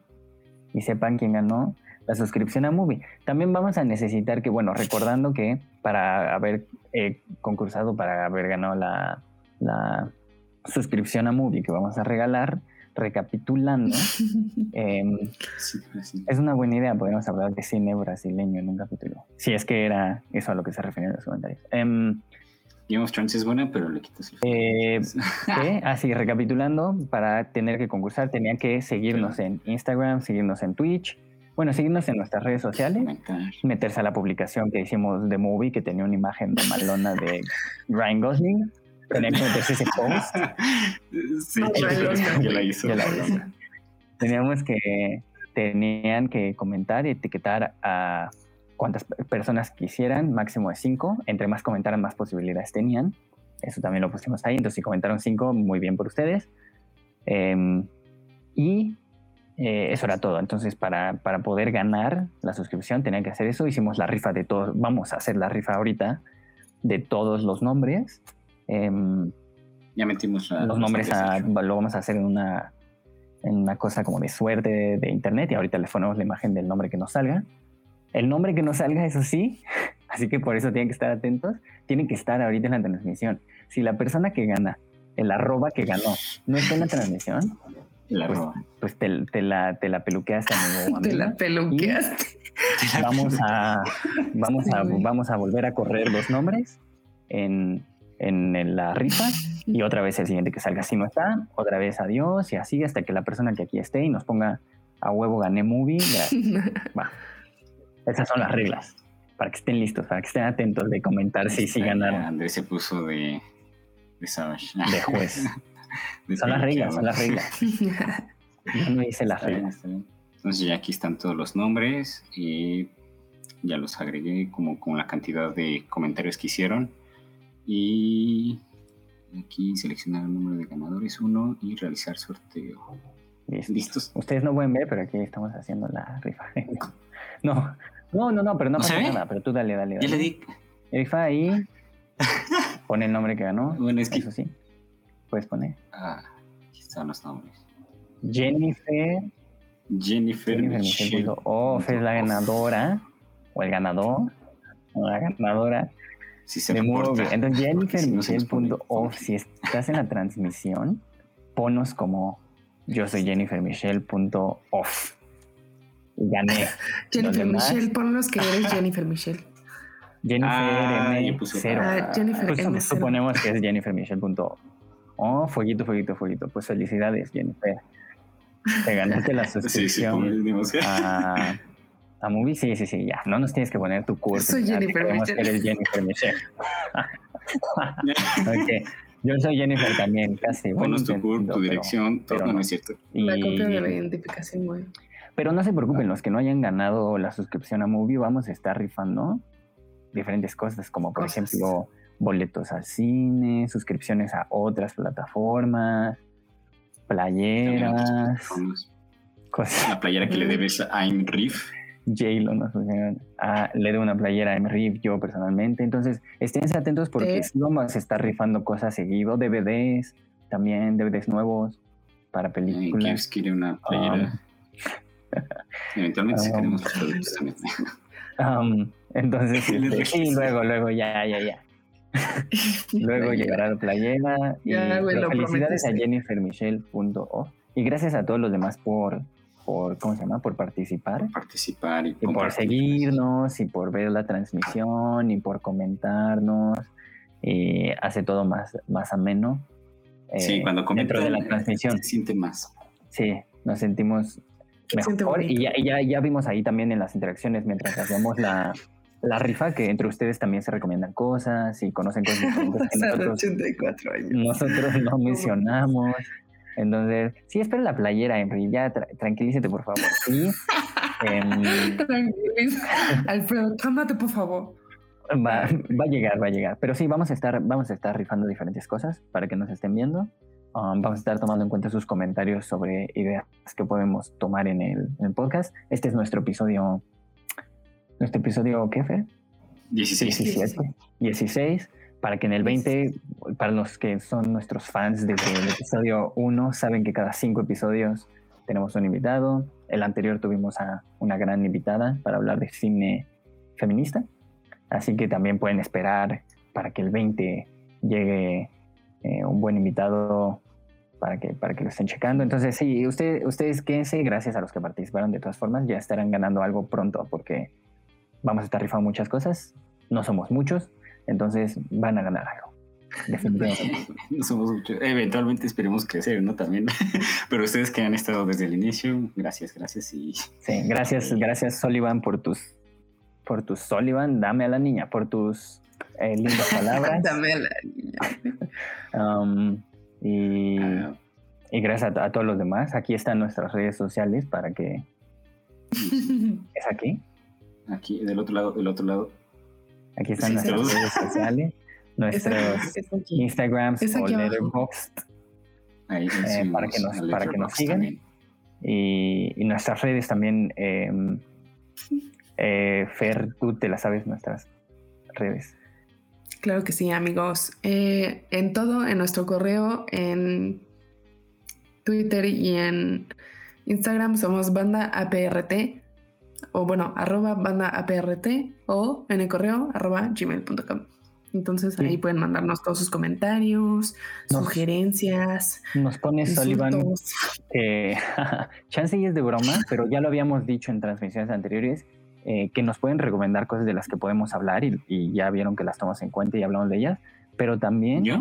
y sepan quién ganó la suscripción a Movie. También vamos a necesitar que, bueno, recordando que para haber eh, concursado, para haber ganado la, la suscripción a Movie que vamos a regalar, recapitulando, em, Sí, sí. es una buena idea, podríamos hablar de cine brasileño en un capítulo. Si es que era eso a lo que se referían los comentarios. Em, Game of Thrones es buena, pero le quitas el eh, ¿Qué? Así, recapitulando, para tener que concursar tenían que seguirnos en Instagram, seguirnos en Twitch, bueno, seguirnos en nuestras redes sociales, meterse a la publicación que hicimos de Movie, que tenía una imagen de malona de Ryan Gosling, tenía que meterse ese post, Sí, que la hizo. La hizo. teníamos que, tenían que comentar y etiquetar a cuantas personas quisieran, máximo de cinco, entre más comentaran, más posibilidades tenían. Eso también lo pusimos ahí. Entonces, si comentaron cinco, muy bien por ustedes. Eh, y eh, eso era todo. Entonces, para, para poder ganar la suscripción, tenían que hacer eso. Hicimos la rifa de todos. Vamos a hacer la rifa ahorita de todos los nombres. Em, Ya metimos la- los nombres a- lo vamos a hacer en una, en una cosa como de suerte de, de internet y ahorita le ponemos la imagen del nombre que nos salga. El nombre que nos salga, eso sí, así que por eso tienen que estar atentos, tienen que estar ahorita en la transmisión. Si la persona que gana, el arroba que ganó, no está en la transmisión, La pues, pues te, te la, te la peluqueaste, amigo. Te la peluqueaste. Vamos a, vamos, a, vamos a volver a correr los nombres en, en la rifa y otra vez el siguiente que salga. Si no está, otra vez adiós y así hasta que la persona que aquí esté y nos ponga a huevo gané movie. Va. Esas son las reglas. Para que estén listos, para que estén atentos de comentar si sí ganaron Andrés se puso de, de Savage. de juez. De Son las reglas, son las reglas. Yo no hice las reglas. Entonces ya aquí están todos los nombres y ya los agregué como con la cantidad de comentarios que hicieron. Y aquí seleccionar el número de ganadores uno y realizar sorteo. Listo. ¿Listos? Ustedes no pueden ver, pero aquí estamos haciendo la rifa. No, no, no, no, pero no, ¿No se pasa nada. Pero tú dale, dale. Ya dale. le di. Rifa ahí. Pone el nombre que ganó. Bueno, es que. Eso sí. Puedes poner. Ah, aquí están los nombres. Jennifer. Jennifer, Jennifer Michelle Off es la ganadora. O el ganador. O la ganadora Si se de reporta. Movie. Entonces, Jennifer si no se nos Michelle pone punto off, funky. Si estás en la transmisión, ponos como yo soy jennifermichelle.off. Gané. Jennifer Michelle, ponlos que eres Jennifer Michelle. Jennifer Ah, M. cero. Ah, Jennifer Pues M. suponemos que es jennifermichelle.off. Oh, fueguito, fueguito, fueguito. Pues felicidades, Jennifer. Te ganaste la Sí, sí, suscripción a, a Movie. Sí, sí, sí, ya. No nos tienes que poner tu curso. Soy Jennifer Michelle. eres Jennifer Michelle. ok. Yo soy Jennifer también, casi. Ponos tu, intento, cur- tu pero- dirección, todo pero no, no. es cierto. La y- copia de la identificación, güey. Pero no se preocupen, los que no hayan ganado la suscripción a Movie, vamos a estar rifando diferentes cosas, como por Cosas. ejemplo boletos al cine, suscripciones a otras plataformas, otras playeras, plataformas. cosas. La playera que le debes a I'm Riff. J-Lo nos pusieron. Ah, le doy una playera a Riff yo personalmente. Entonces, esténse atentos porque sí vamos a estar rifando cosas seguido, DVDs, también DVDs nuevos para películas. Kips quiere una playera. Eventualmente sí Ah. queremos los productos también. Um, entonces, sí, registro. luego, luego, ya, ya, ya. Luego llegará la playera. Y, Ya, güey, pero lo felicidades a prometiste. jennifermichelle.o. Y gracias a todos los demás por, por, ¿cómo se llama? Por participar. Participar y, Y por seguirnos, y por ver la transmisión, y por comentarnos. Y hace todo más, más ameno. Sí, eh, cuando comentan, Dentro de la eh, transmisión. Se siente más. Sí, nos sentimos mejor. Y ya, ya, ya vimos ahí también en las interacciones mientras hacíamos la, la rifa que entre ustedes también se recomiendan cosas y conocen cosas diferentes que nosotros, 84 años. nosotros no mencionamos. Entonces, sí, espera la playera, Henry. Ya tra- tranquilízate, por favor. Y em, Tranquiliza. Alfredo, cálmate, por favor. va, va a llegar, va a llegar. Pero sí, vamos a estar, vamos a estar rifando diferentes cosas para que nos estén viendo. Um, vamos a estar tomando en cuenta sus comentarios sobre ideas que podemos tomar en el, en el podcast. Este es nuestro episodio. ¿Nuestro episodio qué, Fer? 16. 17. 16. Para que en el 20, para los que son nuestros fans desde el episodio 1, saben que cada cinco episodios tenemos un invitado. El anterior tuvimos a una gran invitada para hablar de cine feminista. Así que también pueden esperar para que el 20 llegue eh, un buen invitado para que, para que lo estén checando. Entonces, sí, usted, ustedes quédense, gracias a los que participaron de todas formas, ya estarán ganando algo pronto porque vamos a estar rifando muchas cosas. No somos muchos, entonces van a ganar algo. Definitivamente. No somos muchos. Eventualmente esperemos crecer, ¿no? También. Pero ustedes que han estado desde el inicio, gracias, gracias. Y Sí, gracias, gracias Sullivan por tus, por tus Sullivan, dame a la niña, por tus eh, lindas palabras. Dame a la niña. Um, y, ah, y gracias a, a todos los demás. Aquí están nuestras redes sociales para que es aquí. aquí, del otro lado, del otro lado. Aquí están Sí, nuestras redes sociales, Es nuestros. Instagrams o abajo. Letterboxd Ahí Eh, para que nos- para que nos sigan. y nuestras redes también. eh, eh, Fer, tú te las sabes nuestras redes. Claro que sí, amigos. Eh, en todo, en nuestro correo, en Twitter y en Instagram somos banda APRT o bueno, arroba banda APRT o en el correo arroba gmail.com. Entonces Sí. ahí pueden mandarnos todos sus comentarios, Nos- sugerencias, Nos pone Sullivan que chance y es de broma, pero ya lo habíamos dicho en transmisiones anteriores, eh, que nos pueden recomendar cosas de las que podemos hablar y, y ya vieron que las tomamos en cuenta y hablamos de ellas, pero también, ¿Yo?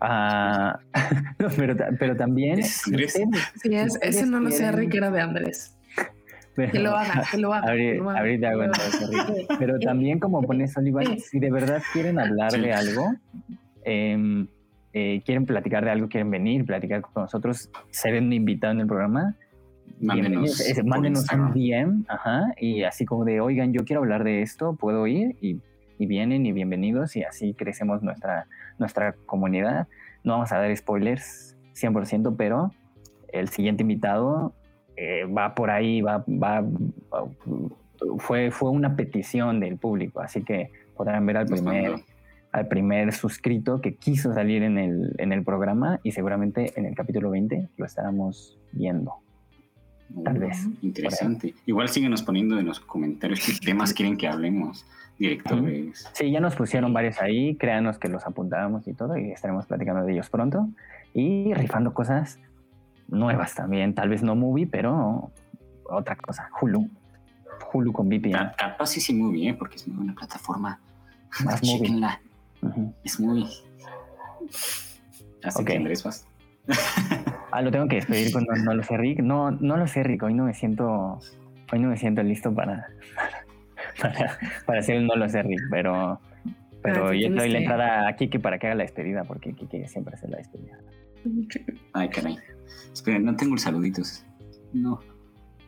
ah, no, pero, ta- pero también, Es si Andrés. ustedes- Sí, es, ese no lo sé, Rick, era de Andrés. Pero- Que lo haga, que lo haga. Ahorita- lo haga, ahorita que hago lo haga. entonces, Rick. Pero también como pone Sullivan, si de verdad quieren hablar de algo, em, eh, quieren platicar de algo, quieren venir, platicar con nosotros, ser un invitado en el programa, Mándenos por mándenos un. DM, ajá, y así como de, oigan, yo quiero hablar de esto, puedo ir, y, y vienen y bienvenidos, y así crecemos nuestra, nuestra comunidad. No vamos a dar spoilers 100%, pero el siguiente invitado eh, va por ahí, va, va, fue, fue una petición del público, así que podrán ver al primer, al primer suscrito que quiso salir en el, en el programa y seguramente en el capítulo 20 lo estaremos viendo. Tal vez. Interesante. Igual síguenos poniendo en los comentarios qué temas quieren que hablemos. Directores. Sí, ya nos pusieron varios ahí, créanos que los apuntábamos y todo y estaremos platicando de ellos pronto y rifando cosas nuevas también. Tal vez no movie, pero otra cosa. Hulu. Hulu con VPN. Capaz sí sí movie, ¿eh? porque es una plataforma. Más movie. Es muy. Así que Andrés vas. ah, lo tengo que despedir con no, lo sé, Rick. No, no lo sé, Rick. Hoy no me siento. Hoy no me siento listo para, para, hacer el no lo sé, Rick, pero. Pero yo doy la entrada a Kike para que haga la despedida, porque Kike siempre hace la despedida. Ay, caray. Esperen, no tengo los saluditos. No.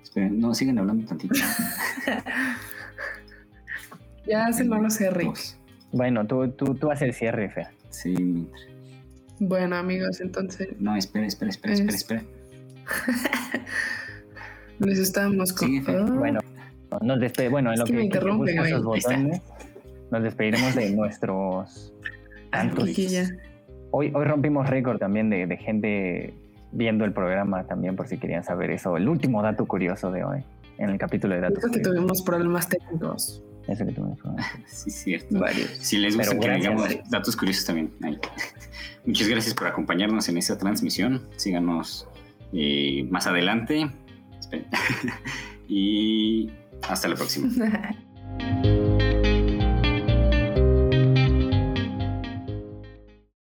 Esperen, no, siguen hablando tantito. ya hace el no lo sé, Rick. Bueno, tú, tú, tú haces el cierre, Fea. Sí, Bueno, amigos, entonces. No, espera, espera, espera, espera, espera. Les estábamos con. Ah. Bueno, nos despedimos. Bueno, en lo que, me interrumpen, botones, nos despediremos de nuestros. Hoy, hoy rompimos récord también de, de gente viendo el programa también, por si querían saber eso. El último dato curioso de hoy, en el capítulo de datos. que tuvimos problemas técnicos. Eso que tuvimos problemas. sí, cierto. Si les gusta que digamos datos curiosos también. Muchas gracias por acompañarnos en esta transmisión. Síganos eh, más adelante. y hasta la próxima.